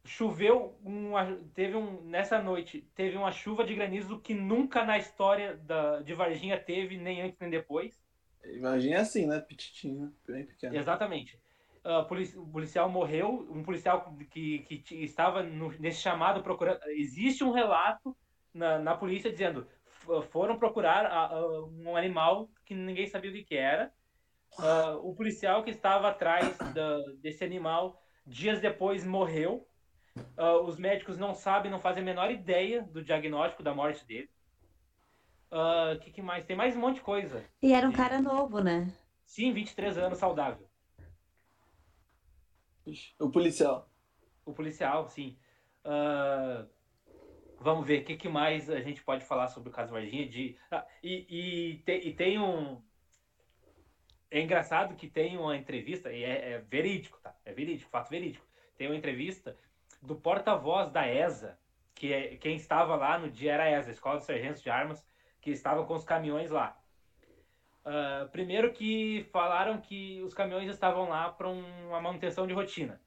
choveu, uma, teve um, nessa noite, teve uma chuva de granizo que nunca na história da, de Varginha teve, nem antes nem depois. É assim, né? Petitinho, bem pequeno. Exatamente. Uh, o policial morreu, um policial que, que estava no, nesse chamado procurando. Existe um relato na, na polícia dizendo foram procurar a, a, um animal que ninguém sabia o que era. Uh, o policial que estava atrás da, desse animal dias depois morreu. Uh, os médicos não sabem, não fazem a menor ideia do diagnóstico da morte dele. O uh, que, que, mais? Tem mais um monte de coisa. E era um cara novo, né? Sim, 23 anos, saudável. O policial. O policial, sim. Uh, vamos ver o que, que, mais a gente pode falar sobre o caso Varginha. De, ah, e, e, te, e, tem um. É engraçado que tem uma entrevista, e é, é, verídico, tá? É verídico, fato verídico. Tem uma entrevista do porta-voz da ESA, que é, quem estava lá no dia era a ESA, a Escola de Sargentos de Armas, que estava com os caminhões lá. Uh, primeiro que falaram que os caminhões estavam lá para um, uma manutenção de rotina,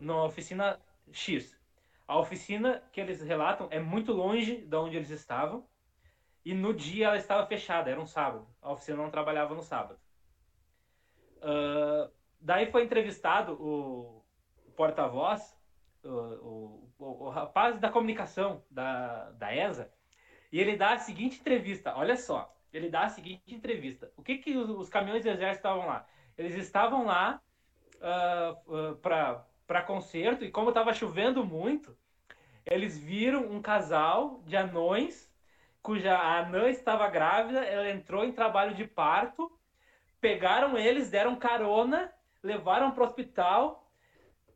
na oficina X. A oficina que eles relatam é muito longe de onde eles estavam. E no dia ela estava fechada, era um sábado. A oficina não trabalhava no sábado. Uh, daí foi entrevistado o, o porta-voz, o, o, o, rapaz da comunicação da, da ESA, e ele dá a seguinte entrevista: olha só, ele dá a seguinte entrevista. O que, que os, os caminhões do exército estavam lá? Eles estavam lá uh, uh, para para concerto e como estava chovendo muito, eles viram um casal de anões cuja anã estava grávida, ela entrou em trabalho de parto, pegaram eles, deram carona, levaram para o hospital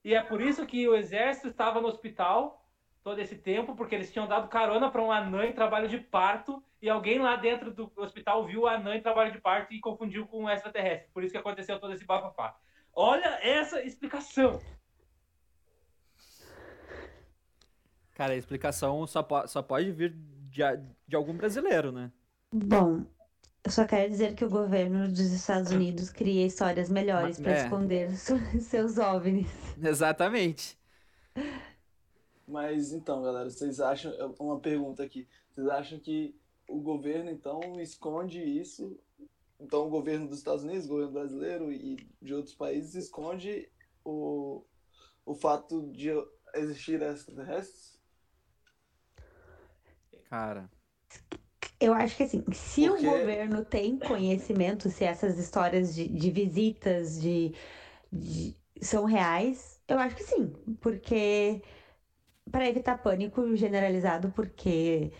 e é por isso que o exército estava no hospital todo esse tempo, porque eles tinham dado carona para um anã em trabalho de parto e alguém lá dentro do hospital viu o anã em trabalho de parto e confundiu com um extraterrestre. Por isso que aconteceu todo esse bafafá. Olha essa explicação. Cara, a explicação só, po só pode vir de, de algum brasileiro, né? Bom, eu só quero dizer que o governo dos Estados Unidos cria histórias melhores para é. esconder seus OVNIs. Exatamente. Mas então, galera, vocês acham. Uma pergunta aqui. Vocês acham que o governo, então, esconde isso? Então, o governo dos Estados Unidos, o governo brasileiro e de outros países esconde o, o fato de existir extraterrestres? Cara. Eu acho que assim, se Porque... o governo tem conhecimento, se essas histórias de, de visitas de, de, são reais, eu acho que sim. Porque para evitar pânico generalizado, porque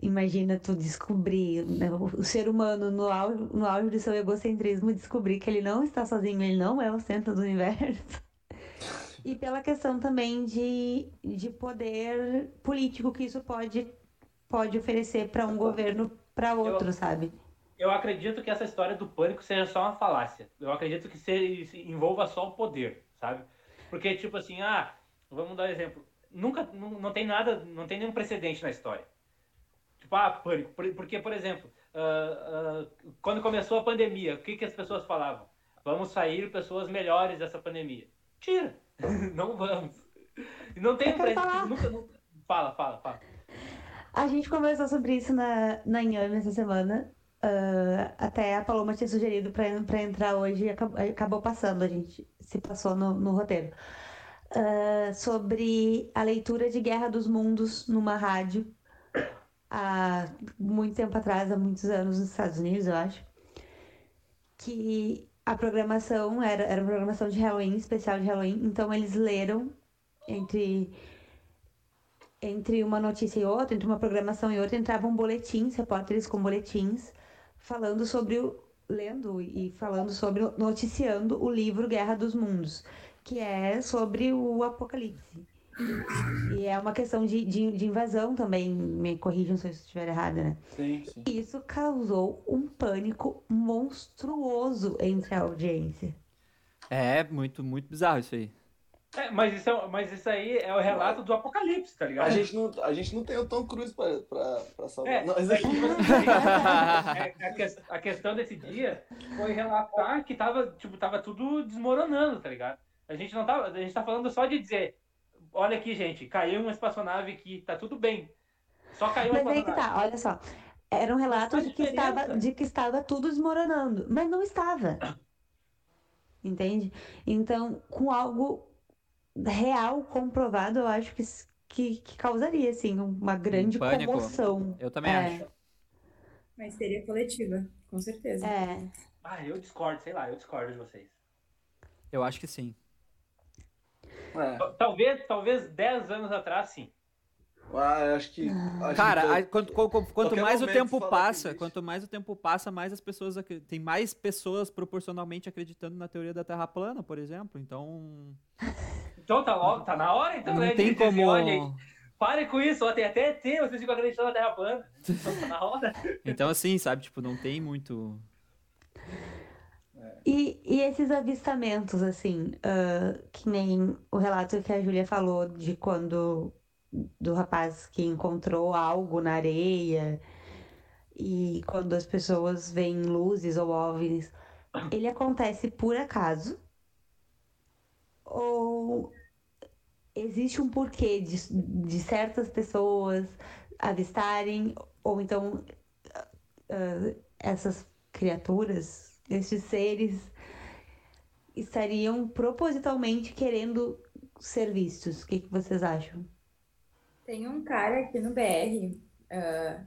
imagina tu descobrir né, o ser humano no auge, no auge do seu egocentrismo descobrir que ele não está sozinho, ele não é o centro do universo. E pela questão também de, de poder político que isso pode pode oferecer para um governo para outro, eu, sabe? Eu acredito que essa história do pânico seja só uma falácia. Eu acredito que se, se envolva só o poder, sabe? Porque, tipo assim, ah, vamos dar um exemplo. Nunca, não, não tem nada, não tem nenhum precedente na história. Tipo, ah, pânico. Porque, por exemplo, uh, uh, quando começou a pandemia, o que, que as pessoas falavam? Vamos sair pessoas melhores dessa pandemia. Tira! não vamos. Não tem um precedente. Nunca, nunca... Fala, fala, fala. A gente conversou sobre isso na, na Inhame essa semana. Uh, até a Paloma tinha sugerido para entrar hoje e acabou, acabou, passando, a gente se passou no, no roteiro. Uh, sobre a leitura de Guerra dos Mundos numa rádio há muito tempo atrás, há muitos anos nos Estados Unidos, eu acho. Que a programação era, era uma programação de Halloween, especial de Halloween, então eles leram entre entre uma notícia e outra, entre uma programação e outra, entravam boletins, repórteres com boletins, falando sobre o, lendo e falando sobre, noticiando o livro Guerra dos Mundos, que é sobre o apocalipse. E é uma questão de, de, de invasão também, me corrijam se eu estiver errada, né? Sim, sim. Isso causou um pânico monstruoso entre a audiência. É, muito, muito bizarro isso aí. É, mas, isso é, mas isso aí é o relato do apocalipse, tá ligado? A gente não, a gente não tem o Tom Cruise pra, pra, pra salvar. É, não, é, tipo assim, é, a, a questão desse dia foi relatar que tava, tipo, tava tudo desmoronando, tá ligado? A gente não tava, a gente tá falando só de dizer, olha aqui, gente, caiu uma espaçonave aqui, tá tudo bem. Só caiu uma Mas aí que espaçonave. tá, olha só. Era um relato de que, estava, de que estava tudo desmoronando, mas não estava. Entende? Então, com algo real, comprovado, eu acho que, que, que causaria, assim, uma grande pânico. comoção. Eu também É. acho. Mas seria coletiva, com certeza. É. Ah, eu discordo, sei lá, eu discordo de vocês. Eu acho que sim. É. Talvez, talvez 10 anos atrás, sim. Ah, eu acho que. acho Cara, que- quanto, quanto- quanto mais o tempo passa, quanto mais o tempo passa, mais as pessoas tem mais pessoas proporcionalmente acreditando na teoria da Terra plana, por exemplo. Então, Então tá, logo, tá na hora, então, não né? tem dizer como. gente, Parem com isso, ó, tem até ET, vocês ficam acreditando na Terra plana. Então tá na hora. Então assim, sabe, tipo, não tem muito. E, e esses avistamentos, assim, ah, que nem o relato que a Júlia falou de quando do rapaz que encontrou algo na areia e quando as pessoas veem luzes ou OVNIs, ele acontece por acaso? Ou existe um porquê de, de certas pessoas avistarem, ou então ah, essas criaturas, esses seres, estariam propositalmente querendo ser vistos? O que, que vocês acham? Tem um cara aqui no BR, ah,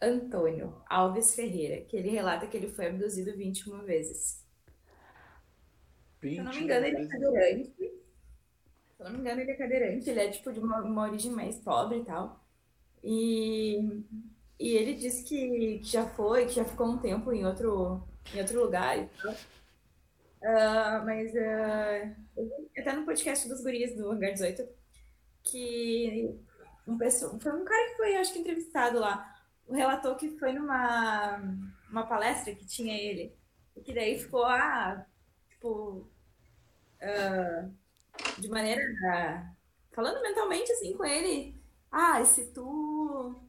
Antônio Alves Ferreira, que ele relata que ele foi abduzido 21 vezes. Se eu não me engano, ele é cadeirante. Se eu não me engano, ele é cadeirante. Ele é tipo de uma, uma origem mais pobre e tal. E, e ele disse que, que já foi, que já ficou um tempo em outro, em outro lugar e tal. Ah, mas vi até no podcast dos guris do Hangar 18 que um pessoa, foi um cara que foi, acho que, entrevistado lá. Relatou que foi numa uma palestra que tinha ele. E que daí ficou, ah, tipo, ah, de maneira. falando mentalmente assim com ele. Ah, se tu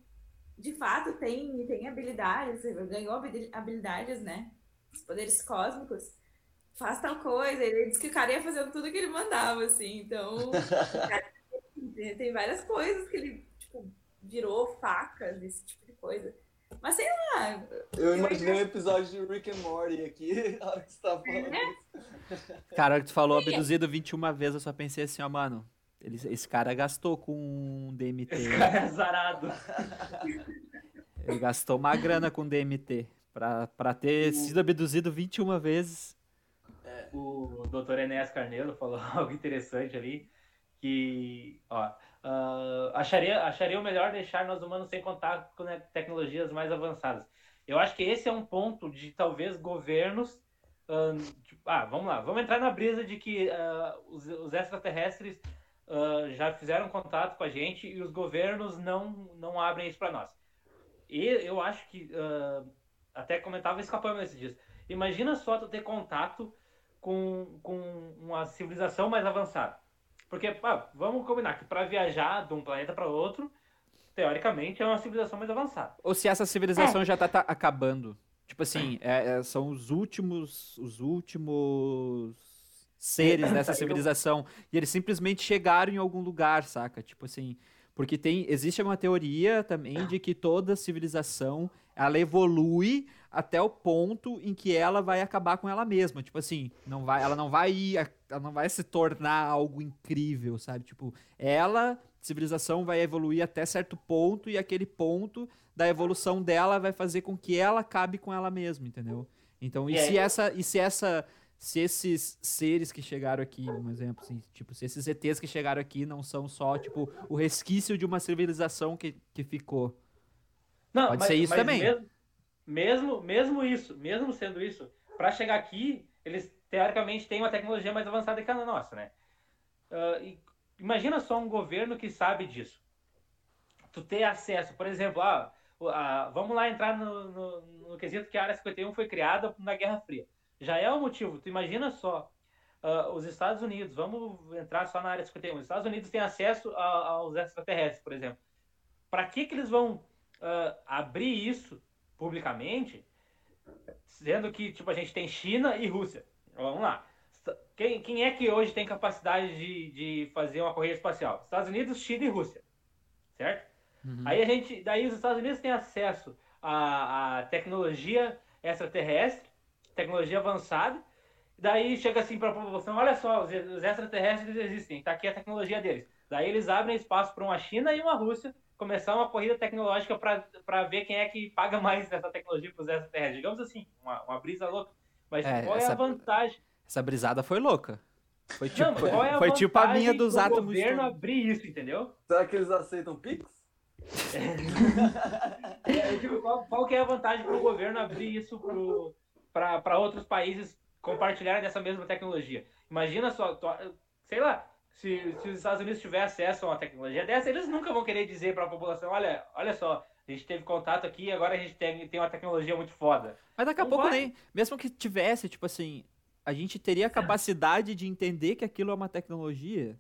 de fato tem, tem habilidades, ganhou habi- habilidades, né? Os poderes cósmicos, faz tal coisa. Ele disse que o cara ia fazendo tudo que ele mandava, assim. Então, o cara tem, várias coisas que ele, tipo, virou facas, esse tipo de coisa. Mas sei lá, Eu imaginei um episódio de Rick and Morty aqui, a hora que você tava falando É? Cara, que tu falou abduzido 21 vezes, eu só pensei assim, ó, mano. Ele, esse cara gastou com um DMT. Esse cara é azarado. Ele gastou uma grana com DMT. Pra ter sido abduzido 21 vezes. O Dr. Enéas Carneiro falou algo interessante ali, que, ó, ah, acharia, acharia o melhor deixar nós humanos sem contato com né, tecnologias mais avançadas. Eu acho que esse é um ponto de talvez governos, ah, tipo, ah, vamos lá, vamos entrar na brisa de que ah, os, os extraterrestres já fizeram contato com a gente e os governos não, não abrem isso para nós. E eu acho que, ah, até comentava escapando nesses dias, imagina só tu ter contato com, com uma civilização mais avançada. Porque, pá, vamos combinar que para viajar de um planeta para outro, teoricamente é uma civilização mais avançada. Ou se essa civilização já tá, tá acabando. Tipo assim, é- é- são os últimos. Os últimos seres dessa civilização. E eles simplesmente chegaram em algum lugar, saca? Tipo assim. Porque tem, existe uma teoria também de que toda civilização ela evolui até o ponto em que ela vai acabar com ela mesma. Tipo assim, não vai, ela não vai ir, ela não vai se tornar algo incrível, sabe? Tipo, ela, civilização vai evoluir até certo ponto e aquele ponto da evolução dela vai fazer com que ela acabe com ela mesma, entendeu? Então, e, aí- se essa, e se essa, se esses seres que chegaram aqui, um exemplo assim, tipo, se esses ETs que chegaram aqui não são só, tipo, o resquício de uma civilização que, que ficou. Não, Pode ser isso também. Mesmo, mesmo, mesmo isso, mesmo sendo isso, para chegar aqui, eles teoricamente têm uma tecnologia mais avançada que a nossa, né? Uh, imagina só um governo que sabe disso. Tu ter acesso, por exemplo, ah, ah, vamos lá entrar no, no, no, quesito que a Área 51 foi criada na Guerra Fria. Já é o motivo. Tu imagina só, uh, os Estados Unidos, vamos entrar só na Área 51, os Estados Unidos têm acesso a, aos extraterrestres, por exemplo. Para que, que eles vão uh, abrir isso publicamente, sendo que tipo, a gente tem China e Rússia? Vamos lá. Quem, quem é que hoje tem capacidade de, de fazer uma corrida espacial? Estados Unidos, China e Rússia. Certo? Uhum. Aí a gente, daí os Estados Unidos têm acesso à, à tecnologia extraterrestre, tecnologia avançada. Daí chega assim para a população, olha só, os, extraterrestres existem, tá aqui a tecnologia deles. Daí eles abrem espaço para uma China e uma Rússia começar uma corrida tecnológica para ver quem é que paga mais dessa tecnologia para os extraterrestres. Digamos assim, uma, uma brisa louca. Mas é, qual essa, é a vantagem? Essa brisada foi louca. Foi tipo, não, é a, foi tipo a minha dos átomos. O governo abrir isso, entendeu? Será que eles aceitam Pix? é, tipo, qual, qual que é a vantagem para o governo abrir isso para outros países compartilharem dessa mesma tecnologia? Imagina só, sei lá, se, se os Estados Unidos tiverem acesso a uma tecnologia dessa, eles nunca vão querer dizer para a população, olha, olha só, a gente teve contato aqui e agora a gente tem, tem uma tecnologia muito foda. Mas daqui a Não pouco vai. nem, mesmo que tivesse, tipo assim, a gente teria a capacidade de entender que aquilo é uma tecnologia.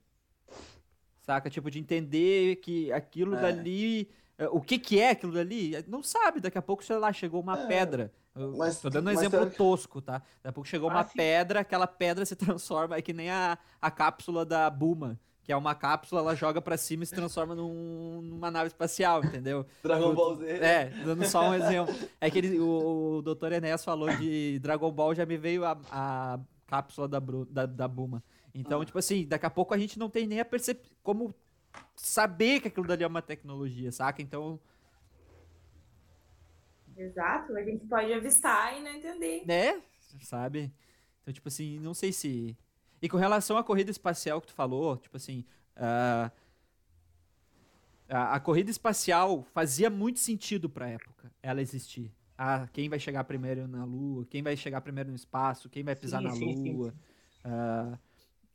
Saca? Tipo, de entender que aquilo é. dali. É, o que, que é aquilo dali? Não sabe. Daqui a pouco, sei lá, chegou uma é. pedra. Mas, Tô dando um exemplo tem... tosco, tá? Daqui a pouco chegou ah, uma sim. pedra, aquela pedra se transforma, é que nem a, a cápsula da Buma que é uma cápsula, ela joga para cima e se transforma num, numa nave espacial, entendeu? Dragon Ball Z. É, dando só um exemplo. É que ele, o, o Dr. Enéas falou de Dragon Ball, já me veio a, a cápsula da, da, da Buma. Então, ah. tipo assim, daqui a pouco a gente não tem nem a percep... como saber que aquilo dali é uma tecnologia, saca? Então. Exato, a gente pode avistar e não entender. Né? Sabe? Então, tipo assim, não sei se. E com relação à corrida espacial que tu falou, tipo assim. Uh... A, a corrida espacial fazia muito sentido pra época ela existir. Ah, quem vai chegar primeiro na Lua, quem vai chegar primeiro no espaço, quem vai pisar sim, na sim, Lua. Sim, uh,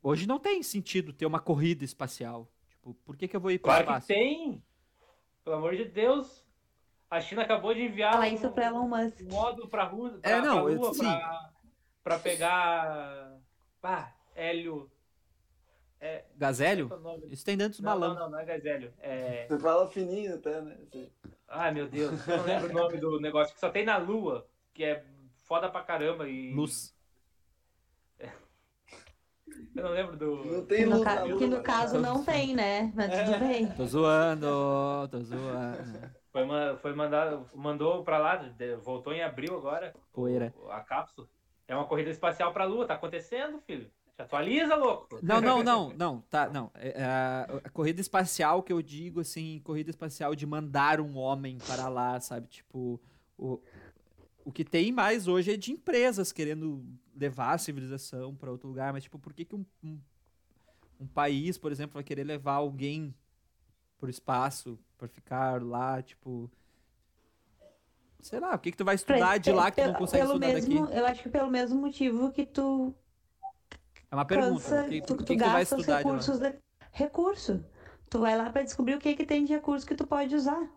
Hoje não tem sentido ter uma corrida espacial. Tipo, por que, que eu vou ir para claro espaço? que tem! Pelo amor de Deus! A China acabou de enviar Fala isso para Elon Musk. um módulo para é, não, Lua, para pegar ah, hélio. É, Gazélio? É isso tem dentro dos balões. Não, não, não é Gazélio. É... Você fala fininho até, né? Ai, meu Deus, eu não lembro o nome do negócio que só tem na Lua, que é foda pra caramba e. Luz. Eu não lembro do. Não tem que no, ca... que no caso não tem, né? Mas tudo é. bem. Tô zoando, tô zoando. Foi, foi mandado, mandou pra lá, voltou em abril agora. Poeira. A cápsula. É uma corrida espacial pra Lua, tá acontecendo, filho? Se atualiza, louco. Não, não, não, não, tá, não. É, é, a corrida espacial que eu digo, assim, corrida espacial de mandar um homem para lá, sabe? Tipo, o, o que tem mais hoje é de empresas querendo levar a civilização para outro lugar, mas tipo, por que, que um, um, um país, por exemplo, vai querer levar alguém pro espaço para ficar lá, tipo, sei lá, o que que tu vai estudar de lá que tu não consegue pelo estudar mesmo, daqui? Eu acho que pelo mesmo motivo que tu É uma pergunta, cansa, o que, tu, que, que tu vai estudar recursos de lá? De... Recurso. Tu vai lá para descobrir o que que tem de recurso que tu pode usar.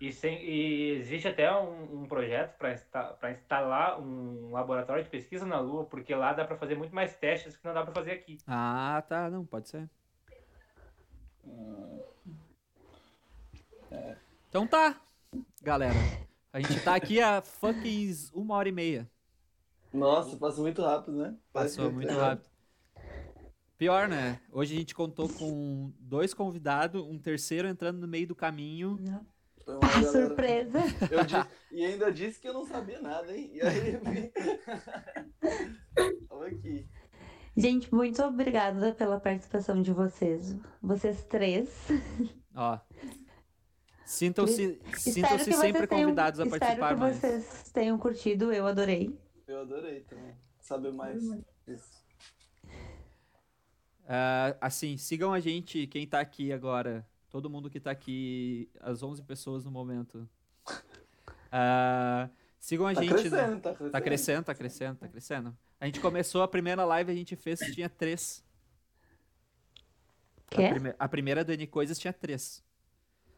E, sem, e existe até um, um projeto para insta, instalar um laboratório de pesquisa na Lua, porque lá dá para fazer muito mais testes que não dá para fazer aqui. Ah, tá. Não, pode ser. Então tá, galera. A gente tá aqui a fucking uma hora e meia. Nossa, passou muito rápido, né? Passou muito rápido. Pior, né? Hoje a gente contou com dois convidados, um terceiro entrando no meio do caminho. Não. Então, ah, galera... surpresa! Disse... e ainda disse que eu não sabia nada, hein? E aí, Olha aqui. Gente, muito obrigada pela participação de vocês. Vocês três. Ó. Sintam-se sintam sempre convidados tenham, a participar mais. Espero que vocês tenham curtido, eu adorei. Eu adorei também. Saber mais isso. Uh, assim, sigam a gente, quem tá aqui agora Todo mundo que tá aqui, as 11 pessoas no momento. Uh, Sigam a Tá gente. crescendo, no- tá crescendo. Tá crescendo, tá crescendo, tá crescendo. A gente começou a primeira live, a gente fez, tinha três. A, Quê? prime- a primeira do N Coisas tinha três.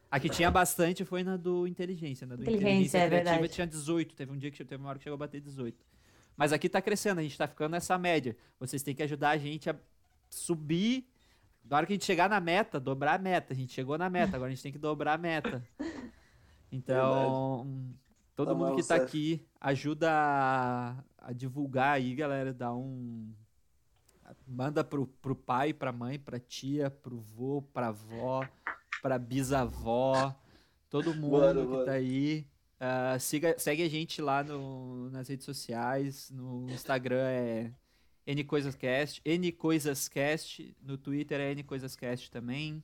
A que tinha bastante foi na do Inteligência. Na do Inteligência, Inteligência, é Criativa verdade. tinha 18. Teve um dia que teve uma hora que chegou a bater 18. Mas aqui tá crescendo, a gente tá ficando nessa média. Vocês têm que ajudar a gente a subir. Na hora que a gente chegar na meta, dobrar a meta. A gente chegou na meta, agora a gente tem que dobrar a meta. Então, todo Tá mundo que tá certo. aqui ajuda a, a divulgar aí, galera. Dá um. Manda pro, pro pai, pra mãe, pra tia, pro vô, pra avó, pra bisavó, todo mundo Bora, que bora. tá aí. Ah, siga, segue a gente lá no, nas redes sociais. No Instagram é NCoisasCast, NCoisasCast. No Twitter é NCoisasCast também.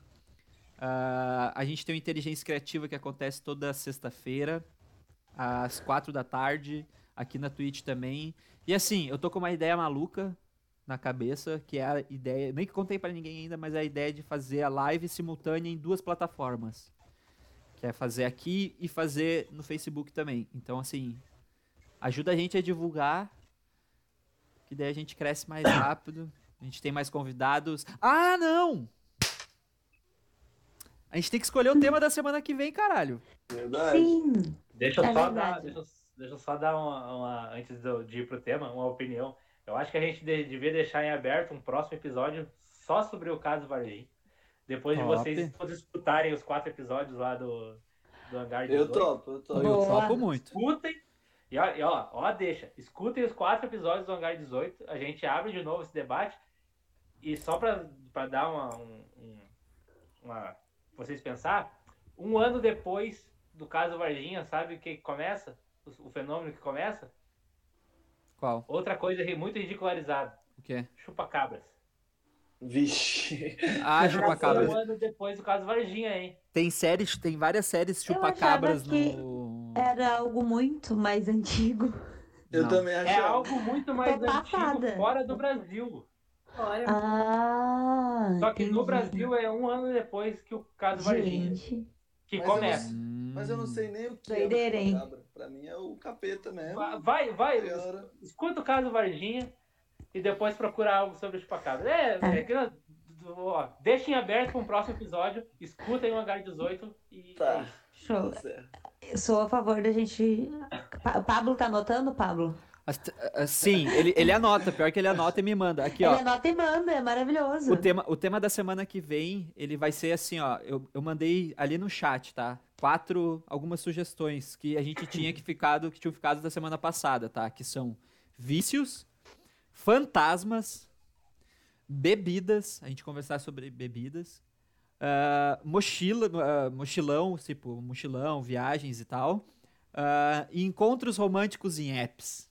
Ah, a gente tem o Inteligência Criativa que acontece toda sexta-feira, às quatro da tarde, aqui na Twitch também. E assim, eu tô com uma ideia maluca na cabeça, que é a ideia, nem que contei pra ninguém ainda, mas é a ideia de fazer a live simultânea em duas plataformas. Que é fazer aqui e fazer no Facebook também. Então, assim, ajuda a gente a divulgar, que daí a gente cresce mais rápido, a gente tem mais convidados. Ah, não! A gente tem que escolher o tema da semana que vem, caralho. Verdade. Sim. Deixa eu É só verdade. dar, deixa, eu- deixa eu só dar uma, uma- antes de eu- de ir pro tema, uma opinião. Eu acho que a gente de- devia deixar em aberto um próximo episódio só sobre o caso Varginha. Depois de Top. vocês todos escutarem os quatro episódios lá do, do Hangar Eu 18. topo, eu topo. Eu topo muito. Escutem. E ó, e ó, ó, deixa. Escutem os quatro episódios do Hangar 18. A gente abre de novo esse debate. E só pra, pra dar uma, um, um- uma. Vocês pensar, um ano depois do caso Varginha, sabe o que começa? O, o fenômeno que começa? Qual? Outra coisa muito ridicularizada. O quê? Chupa-cabras. Vixe. Ah, chupacabras. Um ano depois do caso Varginha, hein? Tem séries, tem várias séries chupacabras que no. Era algo muito mais antigo. Eu Não. também É achava. algo muito mais Tô antigo passada. fora do Brasil. Olha, Ah. Só que no entendi. Brasil é um ano depois que o caso Varginha. Gente. Que Mas eu começa. Hum. Mas eu não sei nem o que Doideira, é hein? o chupacabra. Pra mim é o capeta mesmo. Va- Vai, vai, escuta o caso Varginha e depois procura algo sobre o chupacabra. É, é que nós- ó, deixem aberto para um próximo episódio, escutem o H18 e. Tá. Show. Tá sou a favor da gente. Pa- O Pablo tá anotando, Pablo? Ah, Sim, ele, ele anota, pior que ele anota e me manda. Aqui, ó. Ele anota e manda, é maravilhoso. O tema, o tema da semana que vem, ele vai ser assim, ó. Eu, eu mandei ali no chat, tá? Quatro, algumas sugestões que a gente tinha que ficado, que tinham ficado da semana passada, tá? Que são vícios, fantasmas, bebidas, a gente conversar sobre bebidas, ah, mochila, ah, mochilão, tipo, mochilão, viagens e tal, ah, e encontros românticos em apps.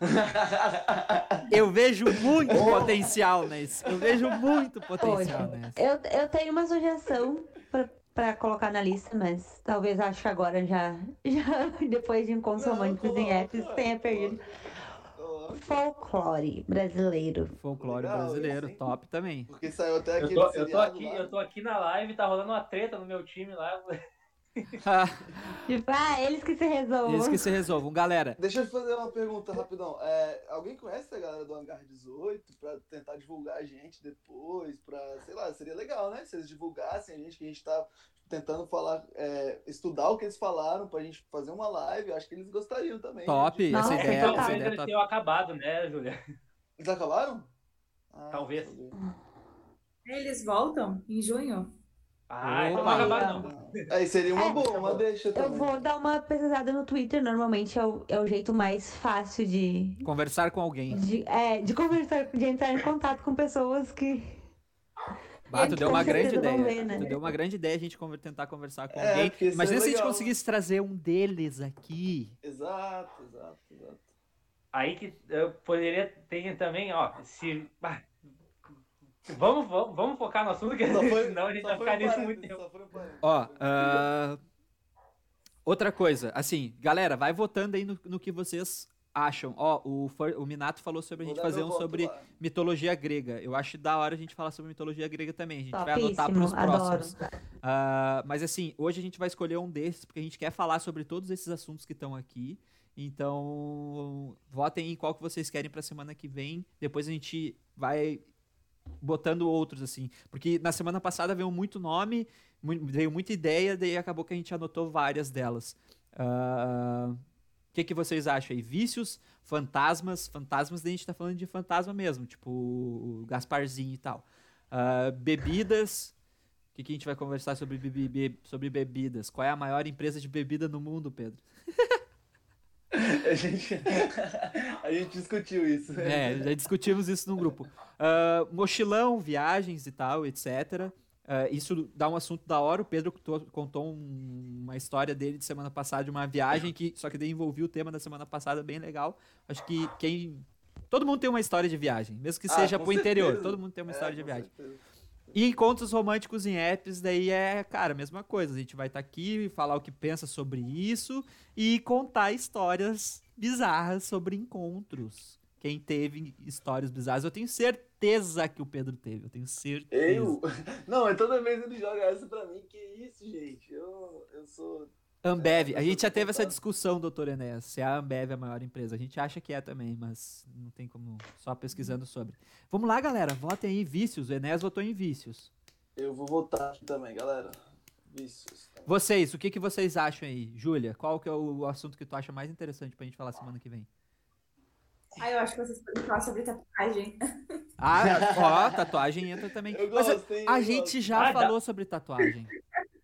Eu vejo muito potencial nisso. Eu vejo muito potencial Poxa, nisso. eu, eu tenho uma sugestão pra, pra colocar na lista, mas talvez acho que agora já, já depois de encontros românticos em apps, tenha perdido. Folclore brasileiro. Folclore Legal, brasileiro, top também. Porque saiu até Eu aquele tô, eu, tô aqui, lá. eu tô aqui na live, tá rolando uma treta no meu time lá. Tipo, ah, eles que se resolvam. Eles que se resolvam. Galera, Deixa eu fazer uma pergunta rapidão. É, alguém conhece a galera do Hangar 18 pra tentar divulgar a gente depois? Pra, sei lá, seria legal, né? Se eles divulgassem a gente, que a gente tá tentando falar, é, estudar o que eles falaram pra gente fazer uma live. Eu acho que eles gostariam também. top. né? Essa Nossa, ideia, então essa Talvez ideia é eles acabado, né, Júlia? Eles acabaram? Ah, Talvez. eles voltam em junho? Ah, então não Opa. acabaram não. Aí seria uma É, boa, uma deixa Eu também. vou dar uma pesquisada no Twitter, normalmente é o, é o jeito mais fácil de, Conversar com alguém. de, é, de conversar, de entrar em contato com pessoas que. Bah, tu deu uma grande ideia. ver, né? Tu deu uma grande ideia a gente conver- tentar conversar com É, alguém. Imagina é se a gente conseguisse trazer um deles aqui. Exato, exato, exato. Aí que eu poderia ter também, ó, se. bah, Vamos, vamos, vamos focar no assunto, que Só foi, senão a gente vai ficar nisso muito tempo. Ó, ah, outra coisa, assim, galera, vai votando aí no, no que vocês acham? Ó, o, o Minato falou sobre a gente fazer um voto sobre lá. mitologia grega. Eu acho da hora a gente falar sobre mitologia grega também. A gente vai anotar Topíssimo, pros adoro. próximos. Ah, mas assim, hoje a gente vai escolher um desses, porque a gente quer falar sobre todos esses assuntos que estão aqui. Então, votem em qual que vocês querem pra semana que vem. Depois a gente vai botando outros, assim. Porque na semana passada veio muito nome, veio muita ideia, daí acabou que a gente anotou várias delas. Ah, O que, que vocês acham aí? Vícios, fantasmas. Fantasmas, daí a gente tá falando de fantasma mesmo, tipo Gasparzinho e tal. Ah, bebidas. O que, que a gente vai conversar sobre, bebi- be- sobre bebidas? Qual é a maior empresa de bebida no mundo, Pedro? A gente, a gente discutiu isso. É, já discutimos isso no grupo. Ah, mochilão, viagens e tal, etc. Ah, isso dá um assunto da hora. O Pedro contou, um- uma história dele de semana passada, de uma viagem que só que daí envolvia o tema da semana passada, bem legal. Acho que quem. Todo mundo tem uma história de viagem, mesmo que Ah, seja pro interior. certeza. Todo mundo tem uma É, história de viagem. certeza. E encontros românticos em apps, daí é, cara, a mesma coisa. A gente vai estar aqui, falar o que pensa sobre isso e contar histórias bizarras sobre encontros. Quem teve histórias bizarras, eu tenho certeza que o Pedro teve. Eu tenho certeza. Eu? Não, mas toda vez ele joga essa pra mim. Que isso, gente? Eu, eu sou. Ambev, É, a eu gente já teve essa discussão, doutor Enéas, se a Ambev é a maior empresa. A gente acha que é também, mas não tem como só pesquisando sobre. Vamos lá, galera, votem aí, vícios. O Enéas votou em vícios. Eu vou votar aqui também, galera. Vícios. Vocês, o que, que vocês acham aí? Júlia, qual que é o assunto que tu acha mais interessante pra gente falar semana que vem? Ah, eu acho que vocês podem falar sobre tatuagem. Ah, ó, tatuagem entra também. Eu Mas gosto, hein? a eu gente já Ah, dá. falou sobre tatuagem.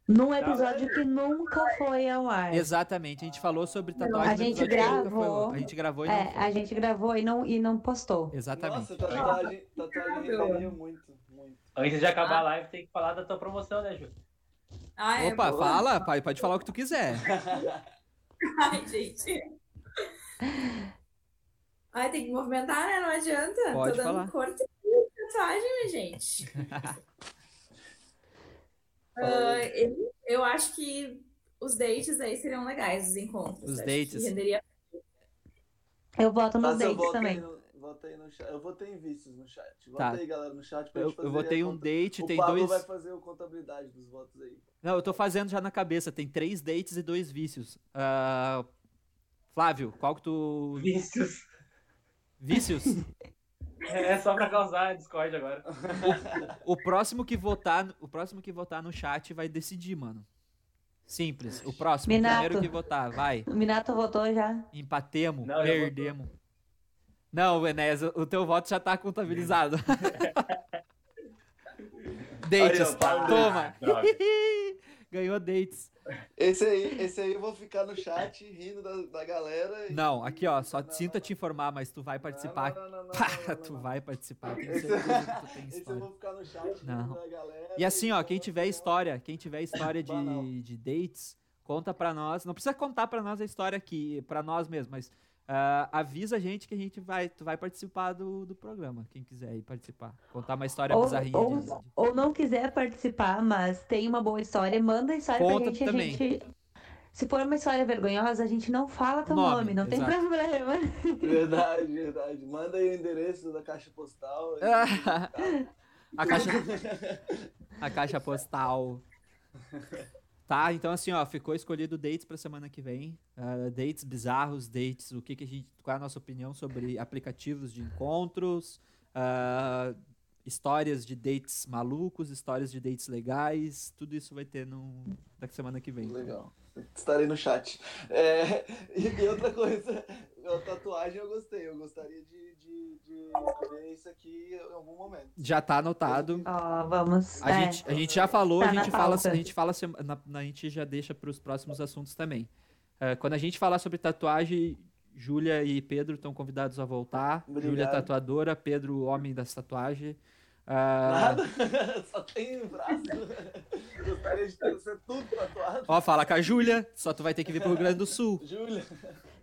Num episódio que nunca foi ao ar. Exatamente, a gente falou sobre tatuagem. A gente gravou. A gente gravou e não É, a gente gravou e não, e não postou. Exatamente. Nossa, tatuagem, tatuagem renderia muito, muito. Antes de acabar a live, tem que falar da tua promoção, né, Ju? Ah, é Opa, boa. fala, pai, pode falar o que tu quiser. Ai, gente. Ai, tem que movimentar, né? Não adianta. Pode Tô dando falar. corte de tatuagem, gente. Ah, eu, eu acho que os dates aí seriam legais, os encontros. Os dates. Renderia... Eu voto nos o dates voto também. aí no- Vota aí no chat. Eu votei em vícios no chat. Tá. Vota aí, galera, no chat pra Eu, gente fazer eu votei um conta- date, O tem Pablo dois. vai fazer a contabilidade dos votos aí. Não, eu tô fazendo já na cabeça. Tem três dates e dois vícios. Ah, Flávio, qual que tu. Vícios. Vícios? É só pra causar Discord agora. O próximo que votar, o próximo que votar no chat vai decidir, mano. Simples. O próximo, o Minato. primeiro que votar, vai. O Minato votou já. Empatemos, Não, perdemos. Não, Enéas, o o teu voto já tá contabilizado. dates, Aí, toma. Ganhou dates. Esse aí, esse aí eu vou ficar no chat rindo da, da galera. e- Não, aqui ó, só Não, sinto não, te informar, mas tu vai participar. Não, não, não, não, Pá, tu vai participar, tenho Esse- certeza que tu tem Esse eu vou ficar no chat Não. rindo da galera. E assim, ó, quem tiver história, quem tiver história de, de dates, conta pra nós. Não precisa contar pra nós a história aqui, pra nós mesmos, mas ah, avisa a gente que a gente vai, tu vai participar do, do programa, quem quiser ir participar. Contar uma história Ou, bizarrinha ou, de- ou não quiser participar, mas tem uma boa história, manda a história Conta pra gente. também. A gente. Se for uma história vergonhosa, a gente não fala teu Nome, nome, não tem exato. problema. Verdade, verdade. Manda aí o endereço da caixa postal. a caixa a caixa postal. Tá, então assim, ó, ficou escolhido dates pra semana que vem. Ah, dates bizarros, dates, o que que a gente, qual é a nossa opinião sobre aplicativos de encontros, ah, histórias de dates malucos, histórias de dates legais, tudo isso vai ter no da semana que vem. Legal. Estarei no chat. É, e, outra coisa, a tatuagem eu gostei. Eu gostaria de, de, de ver isso aqui em algum momento. Já tá anotado. Ó, vamos. A, é. gente, a gente já falou, Tá a gente fala, a gente fala, na, na- a gente já deixa para os próximos assuntos também. Eh, quando a gente falar sobre tatuagem, Júlia e Pedro estão convidados a voltar. Júlia tatuadora, Pedro homem das tatuagens. Ah, Nada, só tem braço. Gostaria de ter ser tudo tatuado. ó, fala com a Júlia, só tu vai ter que vir pro Rio Grande do Sul. Júlia.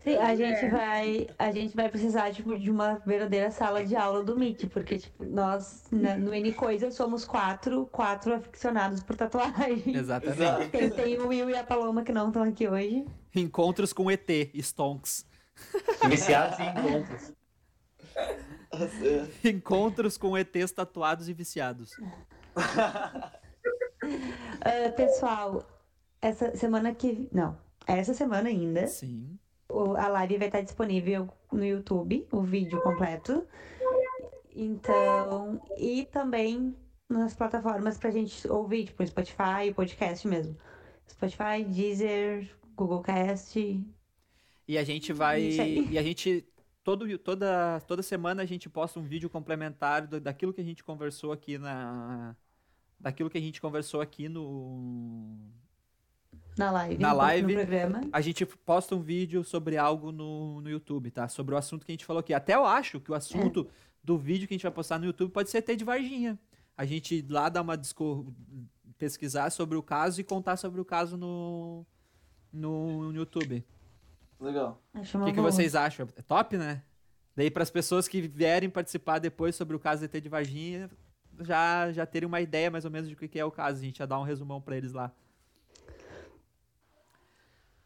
Sim, a gente vai, a gente vai precisar tipo, de uma verdadeira sala de aula do Meet, porque tipo, nós né, no N Coisa somos quatro, quatro aficionados por tatuagem. Exatamente. Exato. Tem, tem o Will e a Paloma que não estão aqui hoje. Encontros com ET, Stonks. Viciados em encontros. Encontros com ETs tatuados e viciados. Uh, pessoal, essa semana que. Não, essa semana ainda. Sim. a live vai estar disponível no YouTube, o vídeo completo. Então, e também nas plataformas pra gente ouvir, tipo Spotify, podcast mesmo. Spotify, Deezer, Google Cast. E a gente vai. E a gente. Todo, toda, toda semana a gente posta um vídeo complementar do- daquilo que a gente conversou aqui na. Daquilo que a gente conversou aqui no. Na live. Na live. A gente posta um vídeo sobre algo no, no YouTube, tá? Sobre o assunto que a gente falou aqui. Até eu acho que o assunto do vídeo que a gente vai postar no YouTube pode ser ter de Varginha. A gente lá dá uma disco... pesquisar sobre o caso e contar sobre o caso no, no, no YouTube. Legal. Acho O que, que vocês acham? É top, né? Daí para as pessoas que vierem participar depois sobre o caso ET de Varginha, já, já terem uma ideia mais ou menos de o que é o caso. A gente já dá um resumão para eles lá.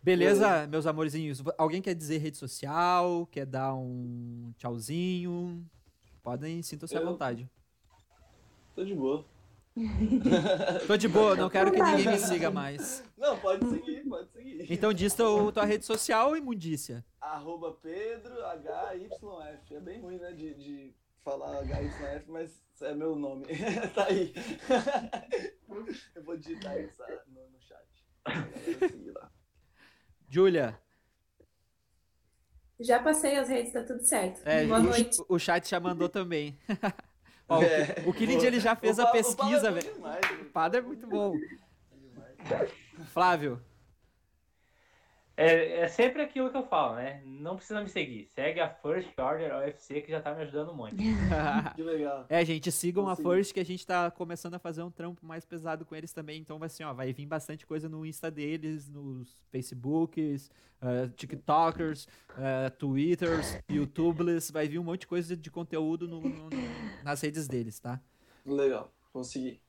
Beleza, meus amorzinhos? Alguém quer dizer rede social? Quer dar um tchauzinho? Podem, sintam-se à Eu- vontade. Tô de boa. Tô de boa, não quero que ninguém me siga mais. Não, pode seguir, pode seguir. Então diz teu, tua rede social, imundícia. Arroba Pedro HYF. É bem ruim, né, de, de falar HYF, mas é meu nome. tá aí. Eu vou digitar isso no, no chat. Júlia, Já passei as redes, tá tudo certo. é, Boa o, noite. o chat já mandou também. Ó, o, É, o Killed ele já fez o a o pesquisa, é velho. demais, O padre é muito bom. demais. Flávio, É, é sempre aquilo que eu falo, né? Não precisa me seguir. Segue a First Order UFC que já tá me ajudando muito. Que legal. É, gente, sigam a Consegui. First que a gente tá começando a fazer um trampo mais pesado com eles também. Então vai assim, ó, vai vir bastante coisa no Insta deles, nos Facebooks, eh, TikTokers, eh, Twitters, YouTubers. Vai vir um monte de coisa de conteúdo no- no- no- nas redes deles, tá? Legal. Consegui.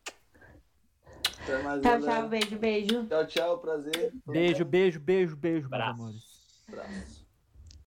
Até mais, Tchau, galera. tchau, beijo, beijo. Tchau, tchau. Prazer. Beijo, beijo, beijo, beijo, meus Abraço. amores. Abraço.